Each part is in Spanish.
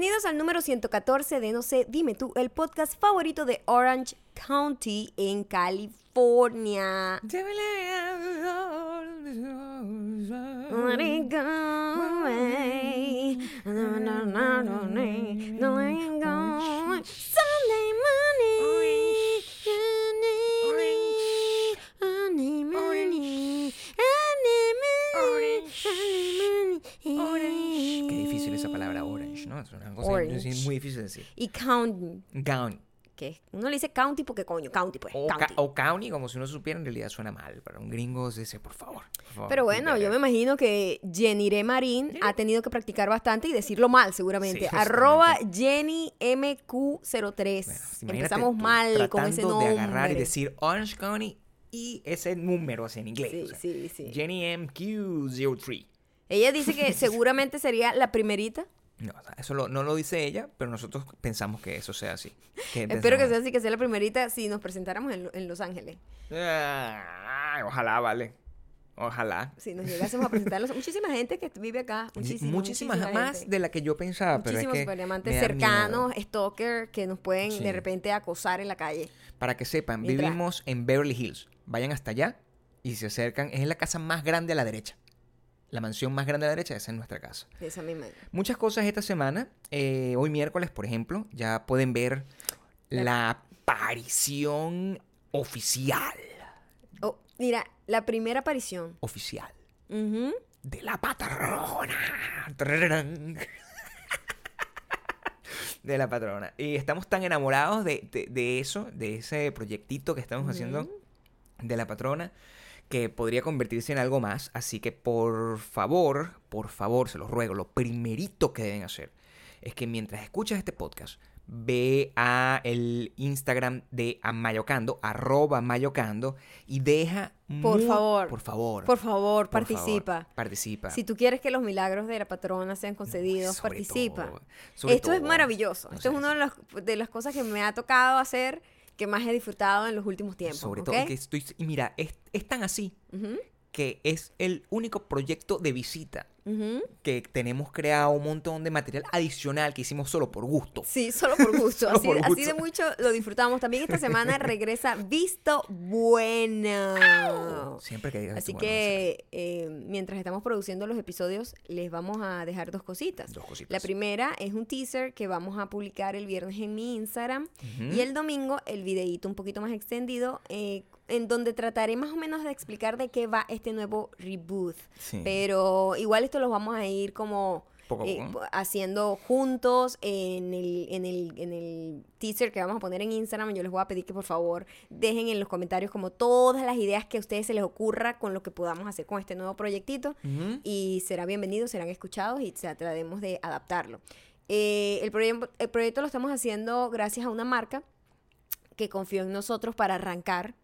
Bienvenidos al número 114 de No sé, dime tú, el podcast favorito de Orange County en California. Qué difícil esa palabra orange, ¿no? Es una cosa Orange. es muy difícil de decir. Y county, Gown. que uno le dice county porque coño, county pues, O, ca- county. o county, como si no supiera, en realidad suena mal. Para un gringo se dice, por favor. por favor, Pero bueno, yo me imagino que Jenny Marín ha tenido que practicar bastante y decirlo mal, seguramente. Sí, Arroba justamente. Jenny MQ03. Bueno, imagínate Empezamos tú mal con ese nombre. de agarrar y decir Orange County y ese número así en inglés. Sí, o sea, sí, sí. Jenny MQ03. Ella dice que seguramente sería la primerita. No, o sea, eso lo- no lo dice ella, pero nosotros pensamos que eso sea así. Espero que sea así, que sea la primerita si nos presentáramos en, en Los Ángeles. Ah, ojalá, vale. Ojalá. Si nos llegásemos a presentarlos. Muchísima gente que vive acá. Muchísima, Muchísimas muchísima más gente. de la que yo pensaba, pero es Muchísimos que cercanos, stalker, que nos pueden Sí. de repente acosar en la calle. Para que sepan, Mientras- vivimos en Beverly Hills. Vayan hasta allá y se acercan. Es la casa más grande a la derecha. La mansión más grande a la derecha, esa es nuestra casa. Esa misma. Muchas cosas esta semana. Eh, hoy miércoles, por ejemplo, ya pueden ver la aparición oficial. Oh, mira, la primera aparición. Oficial. De la patrona. De la patrona. Y estamos tan enamorados de, de- de eso, de ese proyectito que estamos haciendo de la patrona, que podría convertirse en algo más. Así que por favor, por favor, se los ruego, lo primerito que deben hacer es que mientras escuchas este podcast, ve a el Instagram de Amayocando, arroba Mayocando, y deja... Por favor. Por favor. Por favor, por participa. favor, participa. Si tú quieres que los milagros de la patrona sean concedidos, participa. todo, Esto es maravilloso. Esto es una de las, de las cosas que me ha tocado hacer que más he disfrutado en los últimos tiempos. Sobre todo que estoy... Y mira, es, es tan así que es el único proyecto de visita que tenemos creado un montón de material adicional que hicimos solo por gusto. Sí, solo por gusto. Solo así, por así gusto. de mucho lo disfrutamos. También esta semana regresa Visto Bueno. Siempre que digas Así bueno, que eh, mientras estamos produciendo los episodios, les vamos a dejar dos cositas. Dos cositas. La primera es un teaser que vamos a publicar el viernes en mi Instagram. Y el domingo el videíto un poquito más extendido, eh, en donde trataré más o menos de explicar de qué va este nuevo reboot. Sí. Pero igual esto lo vamos a ir como Poco eh, poco. haciendo juntos en el, en, el, en el teaser que vamos a poner en Instagram. Yo les voy a pedir que por favor dejen en los comentarios como todas las ideas que a ustedes se les ocurra con lo que podamos hacer con este nuevo proyectito. Y será bienvenido, serán escuchados y trataremos de adaptarlo. Eh, el, proye- el proyecto lo estamos haciendo gracias a una marca que confió en nosotros para arrancar.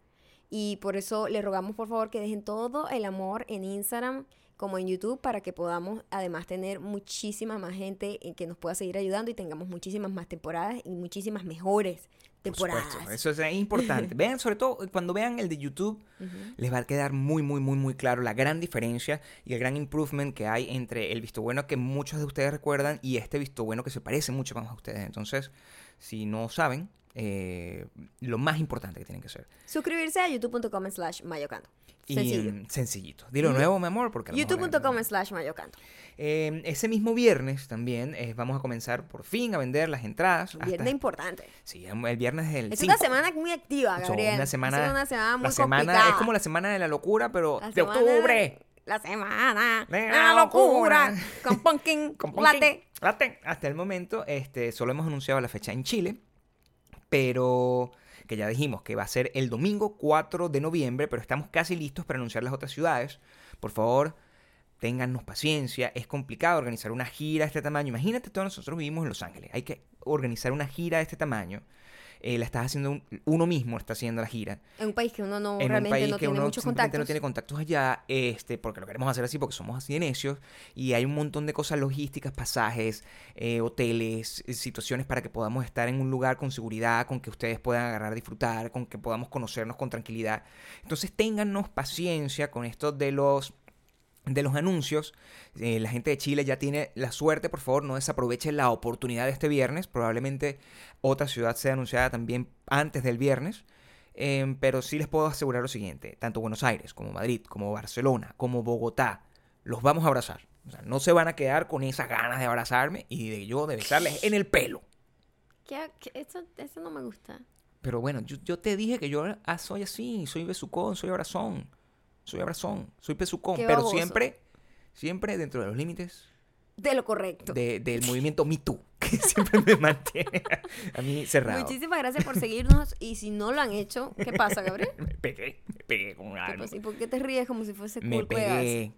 Y por eso les rogamos por favor que dejen todo el amor en Instagram como en YouTube para que podamos además tener muchísima más gente en que nos pueda seguir ayudando y tengamos muchísimas más temporadas y muchísimas mejores Por temporadas. supuesto, eso es importante. vean, sobre todo cuando vean el de YouTube, les va a quedar muy, muy, muy, muy claro la gran diferencia y el gran improvement que hay entre el visto bueno que muchos de ustedes recuerdan y este visto bueno que se parece mucho más a ustedes. Entonces, si no saben, eh, lo más importante que tienen que hacer. Suscribirse a youtube.com slash mayocando. Y Sencillo. mm, sencillito. Dilo nuevo, mi amor, porque youtube.com slash mayocando. Eh, ese mismo viernes también eh, vamos a comenzar por fin a vender las entradas. Un hasta- viernes importante. Sí, el viernes del Es 5. una semana muy activa, So, Gabriel. una semana, Es una semana muy la semana complicada. es como la semana de la locura, pero La de semana- octubre. La semana de la la locura. locura. Con pumpkin, Con pumpkin latte. latte. Hasta el momento, este, solo hemos anunciado la fecha en Chile, pero que ya dijimos que va a ser el domingo 4 de noviembre, pero estamos casi listos para anunciar las otras ciudades. Por favor, téngannos paciencia. Es complicado organizar una gira de este tamaño. Imagínate, todos nosotros vivimos en Los Ángeles. Hay que organizar una gira de este tamaño. Eh, la estás haciendo un- uno mismo, está haciendo la gira. En un país que uno no en un realmente país no que tiene uno muchos contactos. no tiene contactos allá, este, porque lo queremos hacer así, porque somos así de necios, y hay un montón de cosas logísticas, pasajes, eh, hoteles, eh, situaciones para que podamos estar en un lugar con seguridad, con que ustedes puedan agarrar, disfrutar, con que podamos conocernos con tranquilidad. Entonces téngannos paciencia con esto de los de los anuncios. Eh, la gente de Chile ya tiene la suerte, por favor, no desaprovechen la oportunidad de este viernes. Probablemente otra ciudad sea anunciada también antes del viernes. Em, pero sí les puedo asegurar lo siguiente, tanto Buenos Aires como Madrid, como Barcelona, como Bogotá, los vamos a abrazar. O sea, no se van a quedar con esas ganas de abrazarme y de yo de besarles en el pelo. ¿Qué, qué- eso, eso no me gusta. Pero bueno, yo, yo te dije que yo ah, soy así, soy besucón, soy abrazón, soy abrazón, soy pesucón, pero baboso. siempre, siempre dentro de los límites De lo correcto. de- del movimiento Me Too, que siempre me mantiene a mí cerrado. Muchísimas gracias por seguirnos. Y si no lo han hecho, ¿qué pasa, Gabriel? Me pegué, me pegué con ¿Qué algo. ¿Y por qué te ríes como si fuese Me pegué,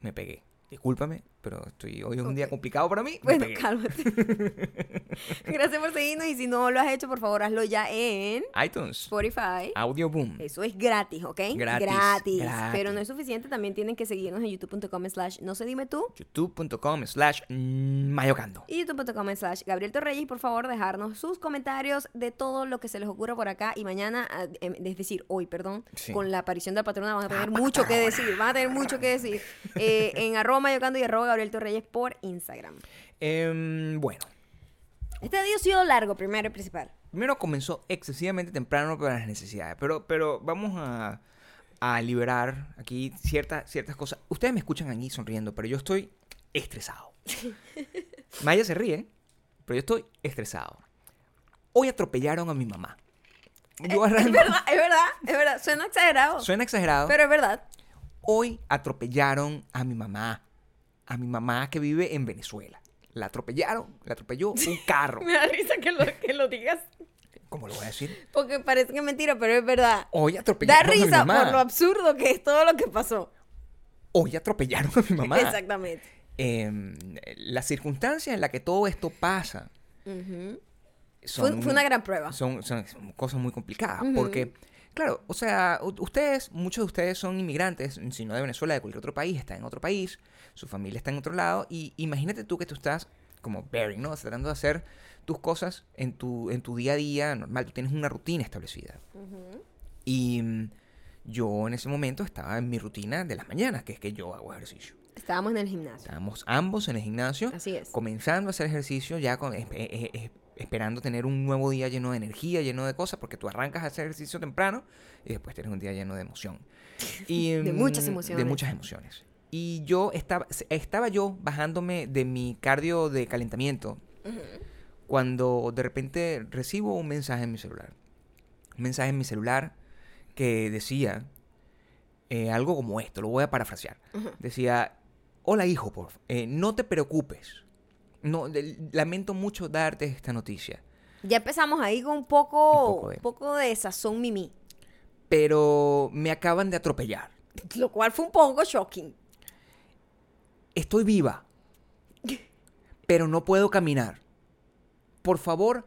me pegué. Discúlpame, pero estoy, hoy es un día complicado para mí. Bueno, cálmate. Gracias por seguirnos y si no lo has hecho, por favor, hazlo ya en iTunes, Spotify. Audio Boom. Eso es gratis, ¿ok? Gratis, gratis. gratis. Pero no es suficiente, también tienen que seguirnos en youtube.com slash no se dime tú youtube.com slash mayocando. y youtube.com slash Gabriel Torreyes por favor dejarnos sus comentarios de todo lo que se les ocurra por acá y mañana, ah, em, es decir, hoy, perdón, Sí. con la aparición de la patrona van a tener mucho que decir, van a tener mucho que decir eh, en arroba mayocando y arroba Gabriel Torreyes por Instagram. Em, bueno, Este día ha sido largo, primero y principal. primero comenzó excesivamente temprano para las necesidades, pero, pero vamos a, a liberar aquí ciertas ciertas cosas. Ustedes me escuchan aquí sonriendo, pero yo estoy estresado. Maya se ríe, pero yo estoy estresado. Hoy atropellaron a mi mamá. Yo Es arranco. verdad, es verdad, es verdad. Suena exagerado. Suena exagerado. Pero es verdad. Hoy atropellaron a mi mamá. A mi mamá que vive en Venezuela. La atropellaron, la atropelló un carro. Me da risa que lo, que lo digas. ¿Cómo lo voy a decir? Porque parece que es mentira, pero es verdad. Hoy Da atropellaron a mi risa mamá. por lo absurdo que es todo lo que pasó. Hoy atropellaron a mi mamá. Exactamente. Em, la circunstancia en la que todo esto pasa son, Fue, fue una gran prueba. son, son cosas muy complicadas. Porque, claro, o sea, ustedes, muchos de ustedes son inmigrantes, si no de Venezuela, de cualquier otro país, están en otro país, su familia está en otro lado, y imagínate tú que tú estás como bearing, ¿no? Tratando de hacer tus cosas en tu, en tu día a día normal, tú tienes una rutina establecida. Y mm, yo en ese momento estaba en mi rutina de las mañanas, que es que yo hago ejercicio. Estábamos en el gimnasio. Estábamos ambos en el gimnasio, Así es. comenzando a hacer ejercicio, ya con, eh, eh, eh, esperando tener un nuevo día lleno de energía, lleno de cosas, porque tú arrancas a hacer ejercicio temprano y después tienes un día lleno de emoción. Y, De mm, muchas emociones. De muchas emociones. Y yo estaba, estaba yo bajándome de mi cardio de calentamiento cuando de repente recibo un mensaje en mi celular. Un mensaje en mi celular que decía eh, algo como esto, lo voy a parafrasear. Decía, hola hijo, por, eh, no te preocupes. No, lamento mucho darte esta noticia. Ya empezamos ahí con un poco, Un poco de- un poco de sazón mimi. Pero me acaban de atropellar. Lo cual fue un poco shocking. Estoy viva. Pero no puedo caminar. Por favor,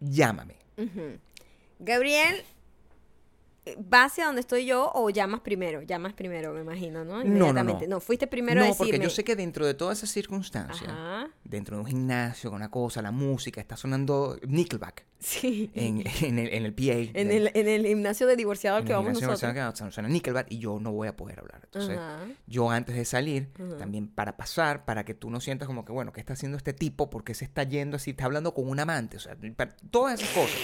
llámame. Gabriel, ¿va hacia donde estoy yo o llamas primero? Llamas primero, me imagino, ¿no? No, no, no. Inmediatamente. No, fuiste primero a no, decirme. porque yo sé que dentro de todas esas circunstancias, Ajá. dentro de un gimnasio, con una cosa, la música, está sonando Nickelback Sí. en, en el, en el PA. En de- el, en el gimnasio de divorciado al en que el vamos gimnasio nosotros. nacional que suena Nickelback y yo no voy a poder hablar. Entonces, Ajá. yo antes de salir, Ajá. también para pasar, para que tú no sientas como que, bueno, ¿qué está haciendo este tipo? ¿Por qué se está yendo así? Está hablando con un amante. O sea, para- todas esas cosas.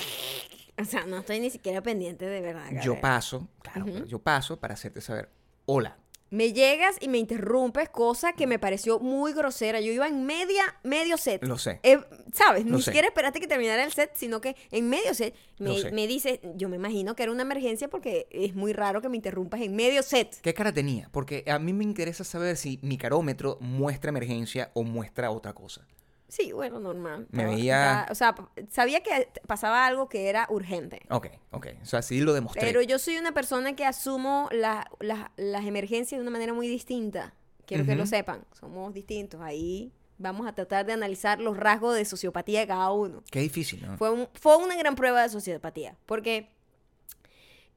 O sea, no estoy ni siquiera pendiente de verdad. Yo paso, claro, pero yo paso para hacerte saber, hola. Me llegas y me interrumpes, cosa que me pareció muy grosera. Yo iba en media, medio set. Lo sé. Eh, ¿Sabes? Lo Ni sé. siquiera esperaste que terminara el set, sino que en medio set me, me dice, yo me imagino que era una emergencia porque es muy raro que me interrumpas en medio set. ¿Qué cara tenía? Porque a mí me interesa saber si mi carómetro muestra emergencia o muestra otra cosa. Sí, bueno, normal. Me veía- o sea, sabía que pasaba algo que era urgente. Ok, ok. O sea, sí lo demostré. Pero yo soy una persona que asumo la- la- las emergencias de una manera muy distinta. Quiero que lo sepan. Somos distintos. Ahí vamos a tratar de analizar los rasgos de sociopatía de cada uno. Qué difícil, ¿no? Fue, un- fue una gran prueba de sociopatía. Porque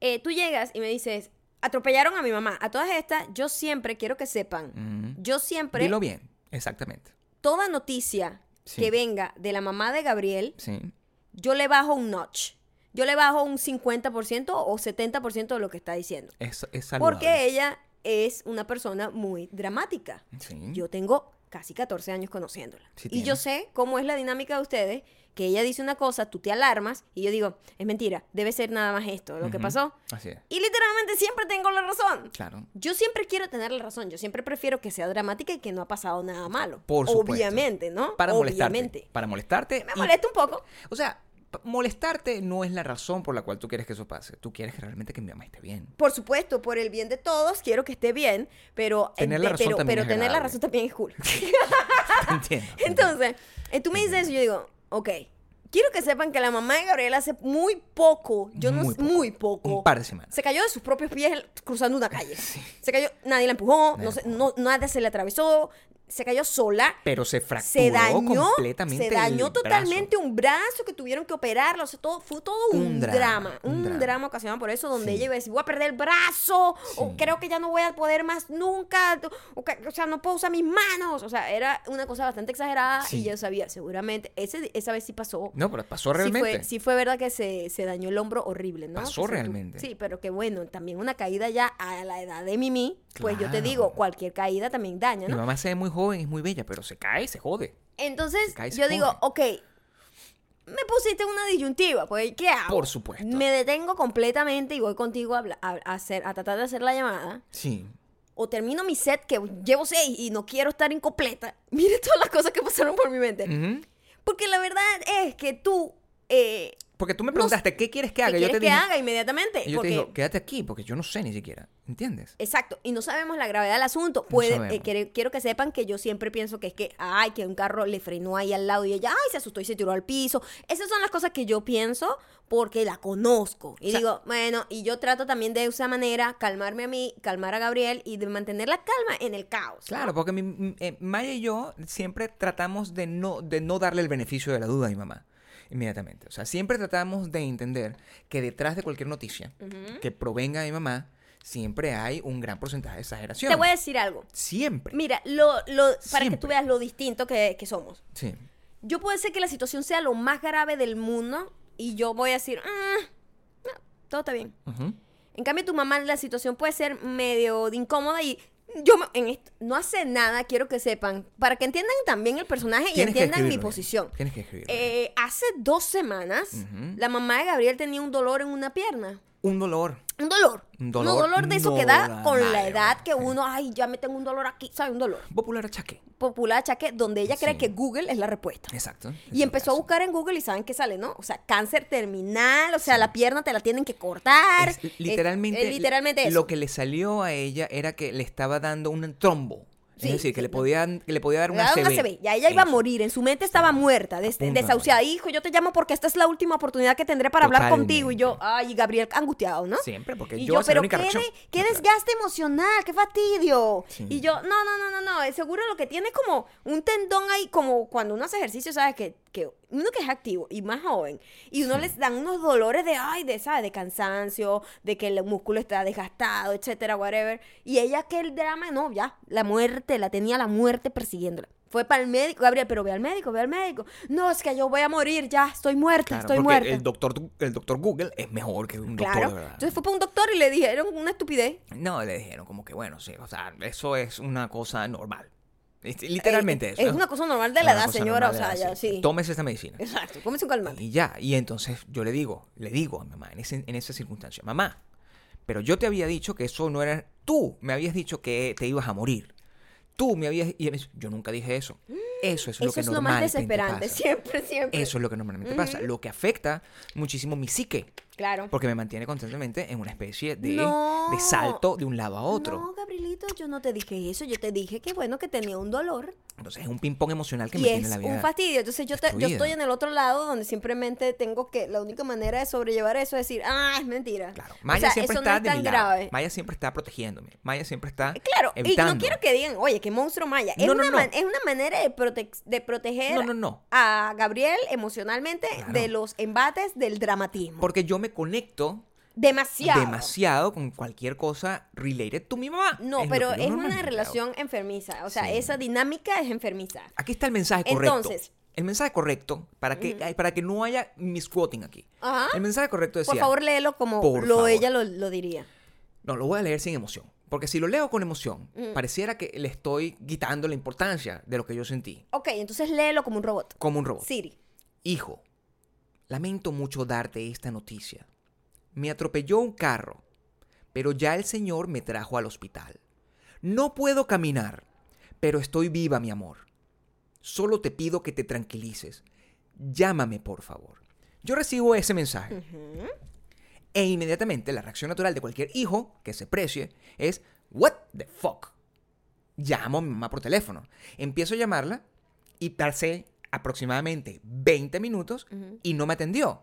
eh, tú llegas y me dices, atropellaron a mi mamá. A todas estas, yo siempre quiero que sepan. Yo siempre, Dilo bien, exactamente. Toda noticia Sí. que venga de la mamá de Gabriel, Sí. yo le bajo un notch. Yo le bajo un 50% o 70% de lo que está diciendo. Es, es saludable. Porque ella es una persona muy dramática. Sí. Yo tengo casi 14 años conociéndola. Y yo sé cómo es la dinámica de ustedes, que ella dice una cosa, tú te alarmas y yo digo, es mentira, debe ser nada más esto, lo que pasó. Así es. Y literalmente siempre tengo la razón. Claro. Yo siempre quiero tener la razón, yo siempre prefiero que sea dramática y que no ha pasado nada malo. Por supuesto. Obviamente, ¿no? Para molestarte. Para molestarte. Me y- molesta un poco. O sea, molestarte no es la razón por la cual tú quieres que eso pase. Tú quieres que realmente que mi mamá esté bien. Por supuesto, por el bien de todos, quiero que esté bien, pero, Tener la razón pero, también pero es tener la razón también es cool. Entiendo. Entonces, eh, tú me dices eso y yo digo, ok, quiero que sepan que la mamá de Gabriela hace muy poco, yo no sé, poco. muy poco, Un par de semanas. se cayó de sus propios pies cruzando una calle. Se cayó, nadie la empujó, Nadie no, se- no- nadie se le atravesó, se cayó sola. Pero se fracturó Se dañó, completamente. se dañó totalmente brazo. un brazo que tuvieron que operarlo, o sea, todo, fue todo un, Un drama, drama, un, drama. drama. ocasionado por eso, donde Sí. ella iba a decir, voy a perder el brazo, o creo que ya no voy a poder más nunca, o, que- o sea, no puedo usar mis manos, o sea, era una cosa bastante exagerada y yo sabía, seguramente, ese, esa vez sí pasó. No, pero pasó Sí realmente. fue, sí fue verdad que se, se dañó el hombro horrible, ¿no? Pasó realmente. Sí, pero que bueno, también una caída ya a la edad de Mimi, pues yo te digo, cualquier caída también daña, Mi mamá se ve muy joven, es muy bella, pero se cae, se jode. Entonces, Se cae y se yo digo, ok, me pusiste una disyuntiva, pues ¿qué hago? Por supuesto. Me detengo completamente y voy contigo a, habla- a- a hacer, a tratar de hacer la llamada. Sí. O termino mi set que llevo seis y no quiero estar incompleta. Mire todas las cosas que pasaron por mi mente. Porque la verdad es que tú... Eh, Porque tú me No preguntaste, ¿qué quieres que ¿qué haga? Yo quieres te que dije, haga inmediatamente? y yo Porque- te digo, quédate aquí, porque yo no sé ni siquiera. ¿Entiendes? Exacto, y no sabemos la gravedad del asunto. Puede, sabemos. eh, quiero que sepan que yo siempre pienso que es que, ay, que un carro le frenó ahí al lado y ella, ay, se asustó y se tiró al piso. Esas son las cosas que yo pienso porque la conozco. Y O sea- digo, bueno, y yo trato también de esa manera calmarme a mí, calmar a Gabriel y de mantener la calma en el caos. ¿no? Claro, porque mi- eh, Maya y yo siempre tratamos de no, de no darle el beneficio de la duda a mi mamá. Inmediatamente. O sea, siempre tratamos de entender que detrás de cualquier noticia que provenga de mi mamá, siempre hay un gran porcentaje de exageración. Te voy a decir algo. Siempre. Mira, lo, lo, para que tú veas lo distinto que, que somos. Sí. Yo puede ser que la situación sea lo más grave del mundo y yo voy a decir, "Ah, no, todo está bien. En cambio, tu mamá, la situación puede ser medio de incómoda y yo me- en esto, no hace nada, quiero que sepan, para que entiendan también el personaje y entiendan mi bien. posición. Tienes que escribirlo. Eh, hace dos semanas, la mamá de Gabriel tenía un dolor en una pierna. Un dolor. Un dolor. Un Un dolor dolor de eso que da con la edad que uno, ay, ya me tengo un dolor aquí, ¿sabes? Un dolor. Popular achaque. Popular achaque donde ella cree Sí. que Google es la respuesta. Exacto. Y empezó a buscar en Google y saben qué sale, ¿no? O sea, cáncer terminal, o sea, la pierna te la tienen que cortar. Es Es- literalmente, es literalmente eso. lo que le salió a ella era que le estaba dando un trombo. Sí, es decir, que le, no. podía, que le podía dar una. Ya ella iba a morir. En su mente estaba muerta, des- punto desahuciada. Hijo, yo te llamo porque esta es la última oportunidad que tendré para hablar contigo. Y yo, ay, Gabriel, angustiado, ¿no? Siempre, porque Y yo, yo, es la pero única qué, de- qué claro. desgaste emocional, qué fastidio. Sí. Y yo, no, no, no, no, no. Seguro lo que tiene es como un tendón ahí, como cuando uno hace ejercicio, ¿sabes? Que, que uno que es activo y más joven, y uno les dan unos dolores de, ay, de, ¿sabes? De cansancio, de que el músculo está desgastado, etcétera, whatever. Y ella que el drama, no, ya, la muerte, la tenía la muerte persiguiéndola. Fue para el médico, Gabriel, pero ve al médico, ve al médico. No, es que yo voy a morir, ya, estoy muerta, Claro, estoy porque muerta. El doctor, el doctor Google es mejor que un doctor Claro. Entonces fue para un doctor y le dijeron una estupidez. No, le dijeron como que, bueno, sí, o sea, eso es una cosa normal. Es- Literalmente Eh, eso. Es una cosa normal de Es la edad, señora, o sea, ya sí. Tómese esta medicina. Exacto, cómese un calmante. Y ya, y entonces yo le digo, le digo a mi mamá en, ese- en esa circunstancia, mamá, pero yo te había dicho que eso no era, tú me habías dicho que te ibas a morir. Tú me habías, y yo nunca dije eso. Eso es lo que es lo más normalmente desesperante, pasa. siempre, siempre. Eso es lo que normalmente pasa, lo que afecta muchísimo mi psique, Claro. porque me mantiene constantemente en una especie de, No. de salto de un lado a otro. No, Gabrielito, yo no te dije eso. Yo te dije que bueno, que tenía un dolor. Entonces es un ping-pong emocional que y me tiene es la vida. un fastidio. Entonces yo, te- yo destruida. estoy en el otro lado donde simplemente tengo que. La única manera de sobrellevar eso es decir, ah, es mentira. Claro, O Maya sea, siempre eso está no es de tan mi lado. grave. Maya siempre está protegiéndome. Maya siempre está Claro, y evitando. no quiero que digan, oye, qué monstruo Maya. Es, No, no, una, no. man- es una manera de, prote- de proteger No, no, no. a Gabriel emocionalmente Claro. de los embates del dramatismo. Porque yo me conecto Demasiado. demasiado con cualquier cosa related to mi mamá. No, pero es una relación enfermiza. O sea, Sí. esa dinámica es enfermiza. Aquí está el mensaje correcto. Entonces. el mensaje correcto para que, para que no haya misquoting aquí. Ajá. El mensaje correcto decía. Por favor, léelo como lo favor. ella lo, lo diría. No, lo voy a leer sin emoción. Porque si lo leo con emoción, Mm. pareciera que le estoy quitando la importancia de lo que yo sentí. Ok, entonces léelo como un robot. Como un robot. Siri. Hijo, lamento mucho darte esta noticia. Me atropelló un carro, pero ya el Señor me trajo al hospital. No puedo caminar, pero estoy viva, mi amor. Solo te pido que te tranquilices. Llámame, por favor. Yo recibo ese mensaje. Ujú. E inmediatamente la reacción natural de cualquier hijo que se precie es, What the fuck? Llamo a mi mamá por teléfono. Empiezo a llamarla y pasé aproximadamente 20 minutos y no me atendió.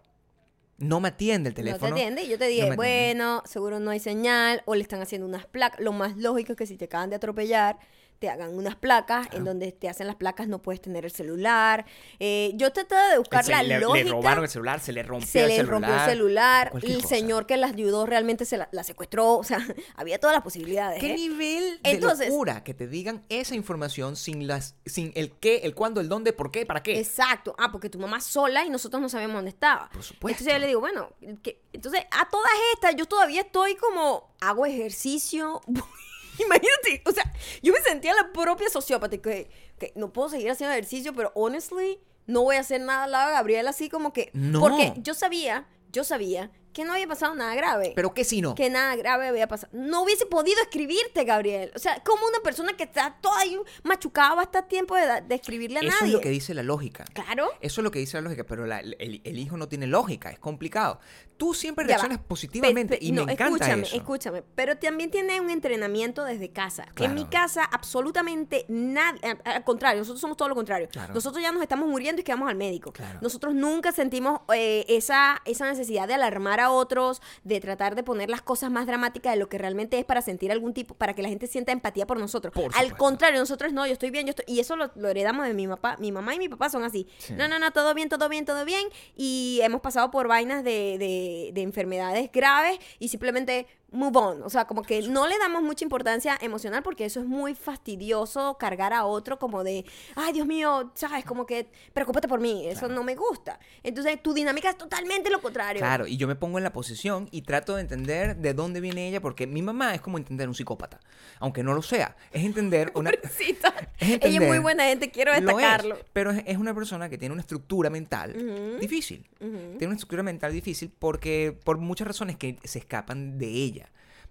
No me atiende el teléfono. No te atiende. Y yo te dije, no bueno, seguro no hay señal o le están haciendo unas placas. Lo más lógico es que si te acaban de atropellar, te hagan unas placas en donde te hacen las placas, no puedes tener el celular. Eh, yo trataba de buscar Se la le, le lógica. robaron el celular, se le rompió se el le celular. rompió el celular, el cosa. señor que la ayudó realmente se la, la secuestró, o sea, había todas las posibilidades. ¿Qué ¿eh? nivel de Entonces- locura que te digan esa información sin las sin el qué, el cuándo, el dónde, por qué, para qué? Exacto. Ah, porque tu mamá sola y nosotros no sabemos dónde estaba. Por supuesto. Entonces yo le digo, bueno, que- entonces a todas estas yo todavía estoy como, hago ejercicio. Imagínate, o sea, yo me sentía la propia sociópata que, que no puedo seguir haciendo ejercicio, pero honestly no voy a hacer nada al lado de Gabriel así como que... No. Porque yo sabía, yo sabía que no había pasado nada grave. Pero qué si no. que nada grave había pasado. No hubiese podido escribirte, Gabriel. O sea, como una persona que está toda ahí machucada va a estar tiempo de, escribirle a Eso nadie. es lo que dice la lógica. Claro. Eso es lo que dice la lógica, pero la- el, el hijo no tiene lógica, es complicado. Tú siempre reaccionas positivamente Pe- pe- y no, me encanta escúchame, eso. escúchame. Pero también tiene un entrenamiento desde casa. En mi Claro. casa, absolutamente nadie. Al, contrario, nosotros somos todo lo contrario. Claro. Nosotros ya nos estamos muriendo y que vamos al médico. Claro. Nosotros nunca sentimos eh, esa, esa necesidad de alarmar a otros, de tratar de poner las cosas más dramáticas de lo que realmente es para sentir algún tipo, para que la gente sienta empatía por nosotros. Por al contrario, nosotros no, yo estoy bien, yo estoy. Y eso lo, lo heredamos de mi papá. Mi mamá y mi papá son así. Sí. No, no, no, todo bien, todo bien, todo bien. Y hemos pasado por vainas de, de, de enfermedades graves y simplemente move on. O sea, como que no le damos mucha importancia emocional porque eso es muy fastidioso cargar a otro como de, ay, Dios mío, sabes, como que preocúpate por mí. Eso Claro. no me gusta. Entonces, tu dinámica es totalmente lo contrario. Claro, y yo me pongo en la posición y trato de entender de dónde viene ella, porque mi mamá es como entender un psicópata, aunque no lo sea. Es entender una... Pobrecita. Es Ella es entender- muy buena gente, quiero Lo es, destacarlo. pero es, una persona que tiene una estructura mental difícil. Tiene una estructura mental difícil porque por muchas razones que se escapan de ella.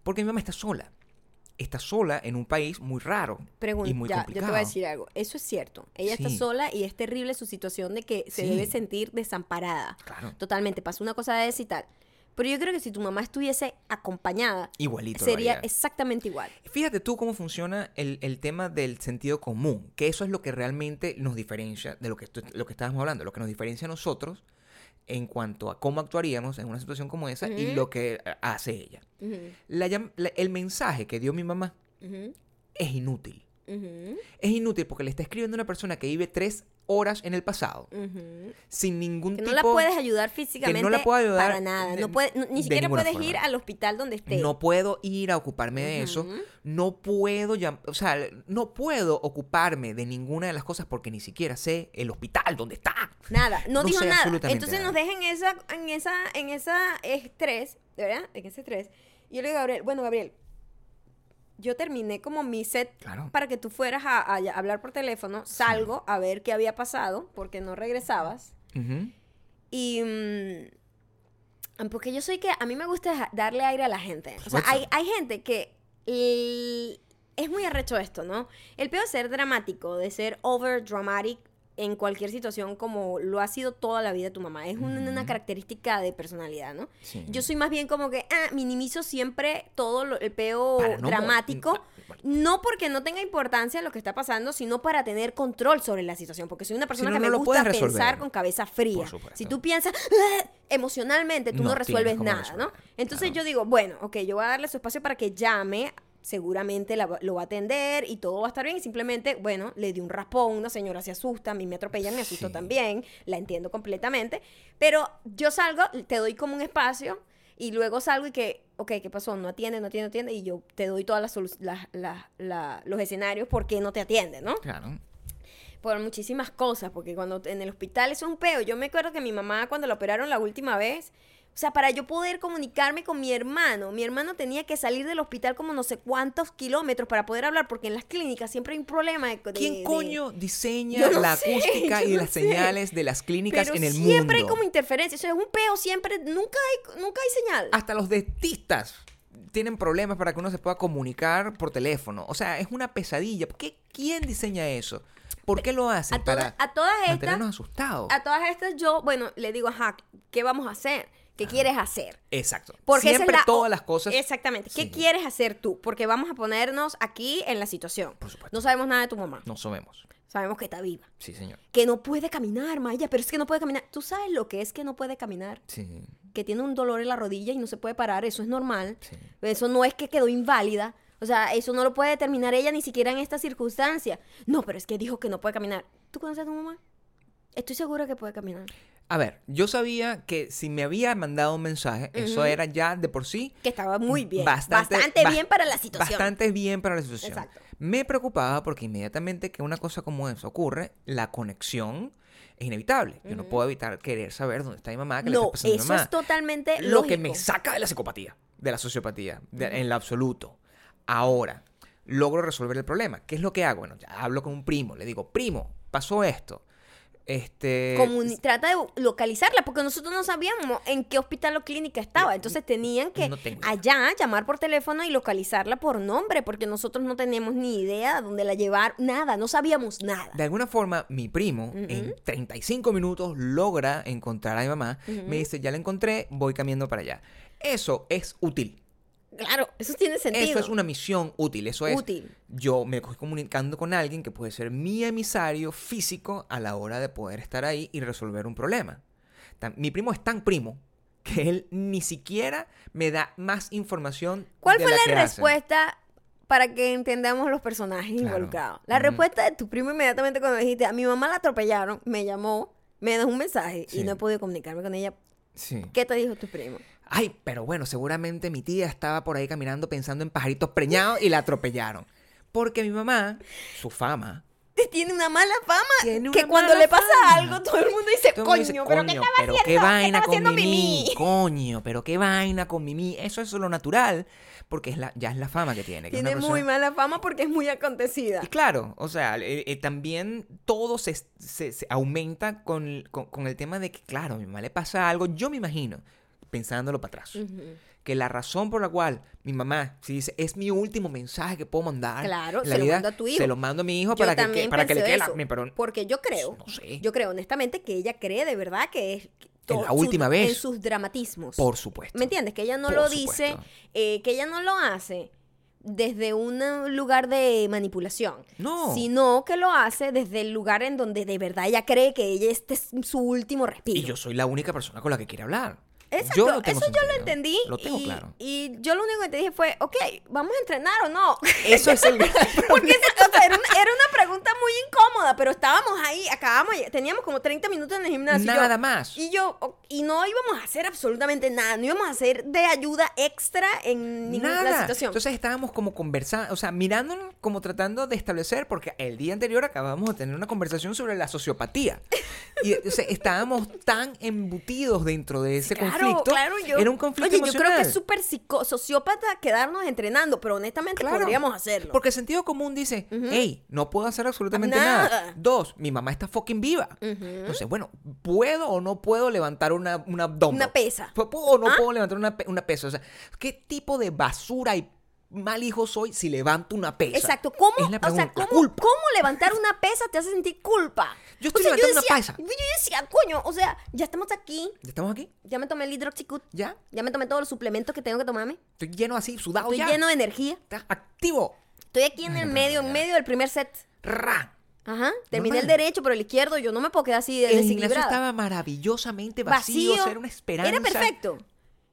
Porque mi mamá está sola. Está sola en un país muy raro Pregunta, y muy ya, yo complicado. te voy a decir algo. Eso es cierto. Ella está sola y es terrible su situación de que se Sí. debe sentir desamparada. Claro. Totalmente. Pasó una cosa de esa y tal. Pero yo creo que si tu mamá estuviese acompañada, Igualito. sería exactamente igual. Fíjate tú cómo funciona el, el tema del sentido común, que eso es lo que realmente nos diferencia de lo que, lo que estábamos hablando, lo que nos diferencia a nosotros en cuanto a cómo actuaríamos en una situación como esa y lo que eh, hace ella. La el mensaje que dio mi mamá es inútil. Es inútil porque le está escribiendo a una persona que vive tres horas en el pasado, sin ningún Que tipo... no la puedes ayudar físicamente la puedo ayudar para nada. No puede- no- ni siquiera puedes forma. ir al hospital donde esté. No puedo ir a ocuparme de eso. No puedo, o sea, no puedo ocuparme de ninguna de las cosas porque ni siquiera sé el hospital donde está. Nada, no, No dijo nada. Entonces nada. nos deja en esa, en esa, en esa estrés, ¿de verdad? En ese estrés. Y yo le digo a Gabriel, bueno, Gabriel, yo terminé como mi set Claro. para que tú fueras a, a hablar por teléfono. Salgo a ver qué había pasado, porque no regresabas. Y. mm, porque yo soy que. A mí me gusta darle aire a la gente. O sea, hay, hay gente que. es muy arrecho esto, ¿no? El peor de ser dramático, de ser over dramatic en cualquier situación como lo ha sido toda la vida tu mamá. Es un- una característica de personalidad, ¿no? Sí. Yo soy más bien como que, ah, minimizo siempre todo lo- el peo no dramático. no- No porque no tenga importancia lo que está pasando, sino para tener control sobre la situación. Porque soy una persona no, que no me lo gusta pensar con cabeza fría. Si tú piensas "Ah", emocionalmente, tú no, resuelves nada, resolver, ¿no? Entonces claro. yo digo, bueno, ok, yo voy a darle su espacio para que llame. Seguramente la lo va a atender y todo va a estar bien. Y simplemente, bueno, le di un raspón, una señora se asusta, a mí me atropellan, me asusto Sí. también, la entiendo completamente. Pero yo salgo, te doy como un espacio y luego salgo y que, ok, ¿qué pasó? No atiende, no atiende, no atiende. Y yo te doy todos los escenarios por qué no te atiende, ¿no? Claro. Por muchísimas cosas, porque cuando en el hospital eso es un peo. Yo me acuerdo que mi mamá cuando la operaron la última vez O sea, para yo poder comunicarme con mi hermano, mi hermano tenía que salir del hospital como no sé cuántos kilómetros para poder hablar, porque en las clínicas siempre hay un problema de... ¿Quién de- coño diseña no la sé, acústica y no las sé. señales de las clínicas Pero en el siempre mundo? hay como interferencia. Eso es un peo siempre, nunca hay, nunca hay señal. Hasta los dentistas tienen problemas para que uno se pueda comunicar por teléfono. O sea, es una pesadilla. ¿Por qué? ¿Quién diseña eso? ¿Por qué lo hacen? a, toda- para a todas estas, mantenernos asustados. a todas estas yo, bueno, le digo, ajá, ¿qué vamos a hacer? ¿Qué quieres hacer? Exacto. Porque es Siempre la- todas las cosas. Exactamente. ¿Qué Sí. quieres hacer tú? Porque vamos a ponernos aquí en la situación. Por supuesto. No sabemos nada de tu mamá. No sabemos. Sabemos que está viva. Sí, señor. Que no puede caminar, Maya, pero es que no puede caminar. ¿Tú sabes lo que es que no puede caminar? Sí. Que tiene un dolor en la rodilla y no se puede parar. Eso es normal. Sí. Eso no es que quedó inválida. O sea, eso no lo puede determinar ella ni siquiera en esta circunstancia. No, pero es que dijo que no puede caminar. ¿Tú conoces a tu mamá? Estoy segura que puede caminar. A ver, yo sabía que si me había mandado un mensaje, eso era ya de por sí Que estaba muy bien. Bastante, Bastante, bas- bien para la situación. Bastante bien para la situación. Exacto. Me preocupaba porque inmediatamente que una cosa como eso ocurre, la conexión es inevitable. Yo no puedo evitar querer saber dónde está mi mamá, qué le No, está pasando a mi eso mamá. es totalmente Lo que me lógico. saca de la psicopatía, de la sociopatía, de- en lo absoluto. Ahora, logro resolver el problema. ¿Qué es lo que hago? Bueno, ya hablo con un primo, le digo, primo, pasó esto. Este. Comuni- trata de localizarla, porque nosotros no sabíamos en qué hospital o clínica estaba. Entonces tenían que no allá llamar por teléfono y localizarla por nombre, porque nosotros no teníamos ni idea de dónde la llevar, nada, no sabíamos nada. De alguna forma, mi primo en 35 minutos logra encontrar a mi mamá. Me dice, ya la encontré, voy caminando para allá. Eso es útil. Claro, eso tiene sentido. Eso es una misión útil. Eso es. Útil. Yo me estoy comunicando con alguien que puede ser mi emisario físico a la hora de poder estar ahí y resolver un problema. Tan- mi primo es tan primo que él ni siquiera me da más información. ¿Cuál de fue la, respuesta para que entendamos los personajes Claro. involucrados? La respuesta de tu primo inmediatamente cuando dijiste, a mi mamá la atropellaron, me llamó, me dejó un mensaje Sí. y no he podido comunicarme con ella. Sí. ¿Qué te dijo tu primo? Ay, pero bueno, seguramente mi tía estaba por ahí caminando pensando en pajaritos preñados y la atropellaron. Porque mi mamá, su fama, Tiene una mala fama. Tiene que una cuando mala le pasa fama. algo, todo el mundo dice, coño, mundo dice, pero ¿qué "Coño, estaba pero haciendo? qué ¿Qué vaina con Mimi, coño, pero qué vaina con Mimi. Eso es lo natural, porque es la, ya es la fama que tiene. que una Tiene muy mala fama porque es muy acontecida. Y claro, o sea, eh, eh, también todo se, se- se aumenta con, con- con el tema de que, claro, a mi mamá le pasa algo, yo me imagino, pensándolo para atrás, que la razón por la cual mi mamá, si dice, es mi último mensaje que puedo mandar, Claro, la se lo mando a tu hijo. Se lo mando a mi hijo Yo para que, para que le quede la... pero- Porque yo creo, No sé. yo creo honestamente que ella cree de verdad que es En la su- última vez. en sus dramatismos. por supuesto. ¿Me entiendes? Que ella no Por lo dice, eh, que ella no lo hace desde un lugar de manipulación, No. sino que lo hace desde el lugar en donde de verdad ella cree que ella este es su último respiro. Y yo soy la única persona con la que quiere hablar. Exacto, Yo lo tengo eso yo lo entendí. Lo tengo y, claro. Y yo lo único que te dije fue, ok, ¿vamos a entrenar o no? Eso es el gran Porque o sea, era, una, era una pregunta muy incómoda, pero estábamos ahí, acabamos, teníamos como 30 minutos en el gimnasio. y yo- Nada más. Y yo, y no íbamos a hacer absolutamente nada, no íbamos a hacer de ayuda extra en ninguna Nada. situación. Entonces estábamos como conversando, o sea, mirándonos como tratando de establecer, porque el día anterior acabamos de tener una conversación sobre la sociopatía. Y o sea, estábamos tan embutidos dentro de ese Claro, conflicto. claro, yo. Era un conflicto Oye, yo creo que es súper sociópata quedernos entrenando, pero honestamente Claro. podríamos hacerlo. Porque el sentido común dice, hey, no puedo hacer absolutamente Nada. nada. Dos, mi mamá está fucking viva. Entonces, bueno, ¿puedo o no puedo levantar una, una dumbbell? Una pesa. ¿Puedo o no ¿Ah? puedo levantar una, una pesa? O sea, ¿qué tipo de basura y mal hijo soy si levanto una pesa? Exacto, ¿cómo, Es la o sea, pregunta, la ¿cómo, culpa. cómo levantar una pesa te hace sentir culpa? Yo estoy O sea, levantando una decía, pesa. Yo decía, coño, o sea, ya estamos aquí, ¿Ya estamos aquí? ya me tomé el hidroxicut, ¿Ya? ya me tomé todos los suplementos que tengo que tomarme, Estoy lleno así, sudado estoy ya. lleno de energía, Está activo. estoy aquí en el medio, en medio del primer set. Ra. Ajá, terminé Normal. el derecho, pero el izquierdo yo no me puedo quedar así El gimnasio desequilibrada. estaba maravillosamente vacío, Vacío, era una esperanza. era perfecto.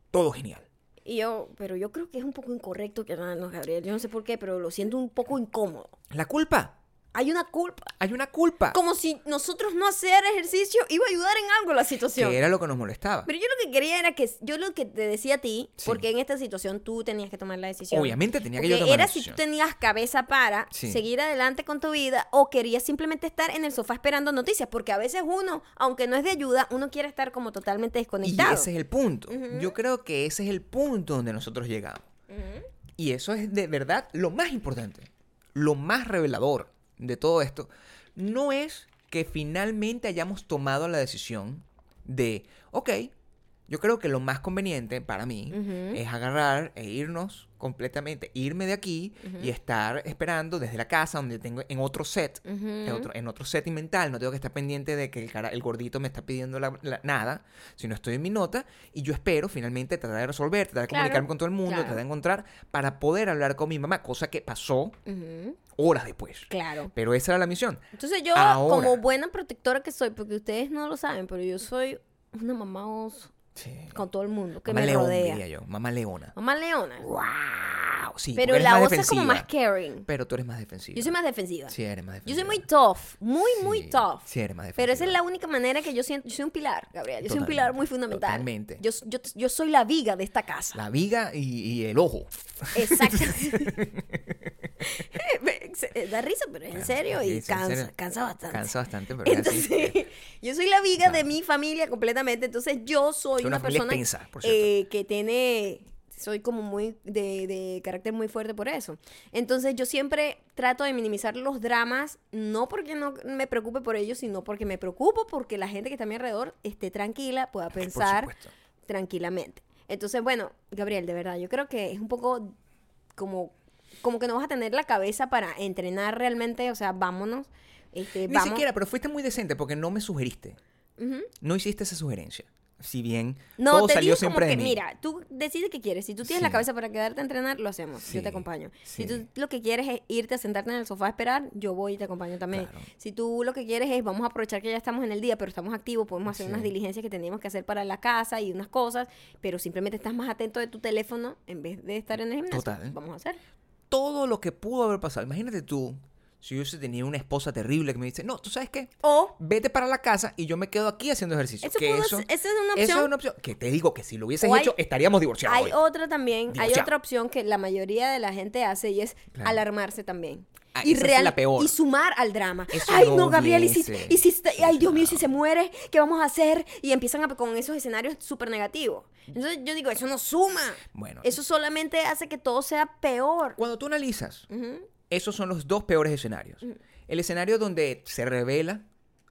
Todo genial. Y yo, pero yo creo que es un poco incorrecto que no, Gabriel, yo no sé por qué, pero lo siento un poco incómodo. La culpa. Hay una culpa. Hay una culpa. Como si nosotros no hacer ejercicio iba a ayudar en algo la situación. Que era lo que nos molestaba. Pero yo lo que quería era que, yo lo que te decía a ti, Sí. porque en esta situación tú tenías que tomar la decisión. Obviamente tenía que Porque yo tomar era la si tú decisión. tenías cabeza para Sí. seguir adelante con tu vida o querías simplemente estar en el sofá esperando noticias, porque a veces uno, aunque no es de ayuda, uno quiere estar como totalmente Y desconectado. ese es el punto. Yo creo que ese es el punto donde nosotros llegamos. Y eso es de verdad lo más importante, lo más revelador de todo esto. No es que finalmente hayamos tomado la decisión de, ok, yo creo que lo más conveniente para mí es agarrar e irnos completamente, irme de aquí y estar esperando desde la casa donde tengo en otro set, en, otro, en otro setting mental, no tengo que estar pendiente de que el, cara- el gordito me está pidiendo la- la- nada, sino estoy en mi nota y yo espero finalmente tratar de resolver, tratar de Claro, comunicarme con todo el mundo, claro. tratar de encontrar para poder hablar con mi mamá, cosa que pasó horas después. Claro. Pero esa era la misión. Entonces yo, Ahora. como buena protectora que soy, porque ustedes no lo saben, pero yo soy una mamá oso Sí. con todo el mundo que Mamá me león, rodea. diría yo. Mamá leona. Mamá leona. ¡Wow! Sí, Pero eres la más osa es como más caring. Pero tú eres más defensiva. Yo soy más defensiva. Sí, eres más Yo defensiva. soy muy tough, muy, muy tough. Sí, eres más defensiva. Pero esa es la única manera que yo siento. Yo soy un pilar, Gabriel. Yo soy un pilar muy fundamental. totalmente. Yo, yo, yo soy la viga de esta casa. La viga y, y el ojo. Exacto. Eh, da risa, pero es en serio y cansa, serio. cansa bastante. Cansa bastante, pero así. Entonces, yo soy la viga de mi familia completamente. Entonces, yo soy Una una, persona cierto. eh, que tiene. Soy como muy de, de carácter muy fuerte por eso. Entonces, yo siempre trato de minimizar los dramas, no porque no me preocupe por ellos, sino porque me preocupo porque la gente que está a mi alrededor esté tranquila, pueda pensar tranquilamente. Entonces, bueno, Gabriel, de verdad, yo creo que es un poco como, como que no vas a tener la cabeza para entrenar realmente, o sea, vámonos. Este, Ni vamos. siquiera, pero fuiste muy decente porque no me sugeriste. No hiciste esa sugerencia. Si bien No, todo te salió digo como siempre que, de mí. mira, tú decides qué quieres. Si tú tienes Sí. la cabeza para quedarte a entrenar, lo hacemos. Sí, Yo te acompaño. Si tú lo que quieres es irte a sentarte en el sofá a esperar, yo voy y te acompaño también. Claro. Si tú lo que quieres es, vamos a aprovechar que ya estamos en el día, pero estamos activos, podemos hacer unas diligencias que tenemos que hacer para la casa y unas cosas, pero simplemente estás más atento de tu teléfono en vez de estar en el gimnasio. Total. Vamos a hacer. Todo lo que pudo haber pasado. Imagínate tú, si yo hubiese tenido una esposa terrible que me dice, no, ¿tú sabes qué? O Vete para la casa y yo me quedo aquí haciendo ejercicio. Eso que pudo eso, es una eso opción. es una opción. Que te digo que si lo hubieses hay- hecho, estaríamos divorciados. Hay hoy. otra también, hay otra opción que la mayoría de la gente hace y es Claro. alarmarse también. Ah, y, es la peor. y sumar al drama. Eso ay, no Gabriel, y si, hubiese. y si está- Sí, ay, Dios mío, si se muere, ¿qué vamos a hacer? Y empiezan a- con esos escenarios súper negativos. Entonces yo digo, eso no suma. Bueno. Eso solamente hace que todo sea peor. Cuando tú analizas. Esos son los dos peores escenarios. El escenario donde se revela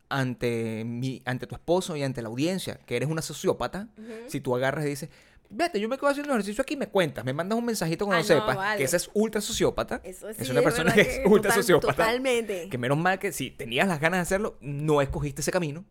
ante, mi, ante tu esposo y ante la audiencia que eres una sociópata, si tú agarras y dices, vete, yo me quedo haciendo ejercicio aquí, me cuentas, me mandas un mensajito cuando Ah, no, sepas vale. que esa es ultra sociópata. Eso sí es una persona que es ultra total- sociópata. Totalmente. Que menos mal que si tenías las ganas de hacerlo, no escogiste ese camino.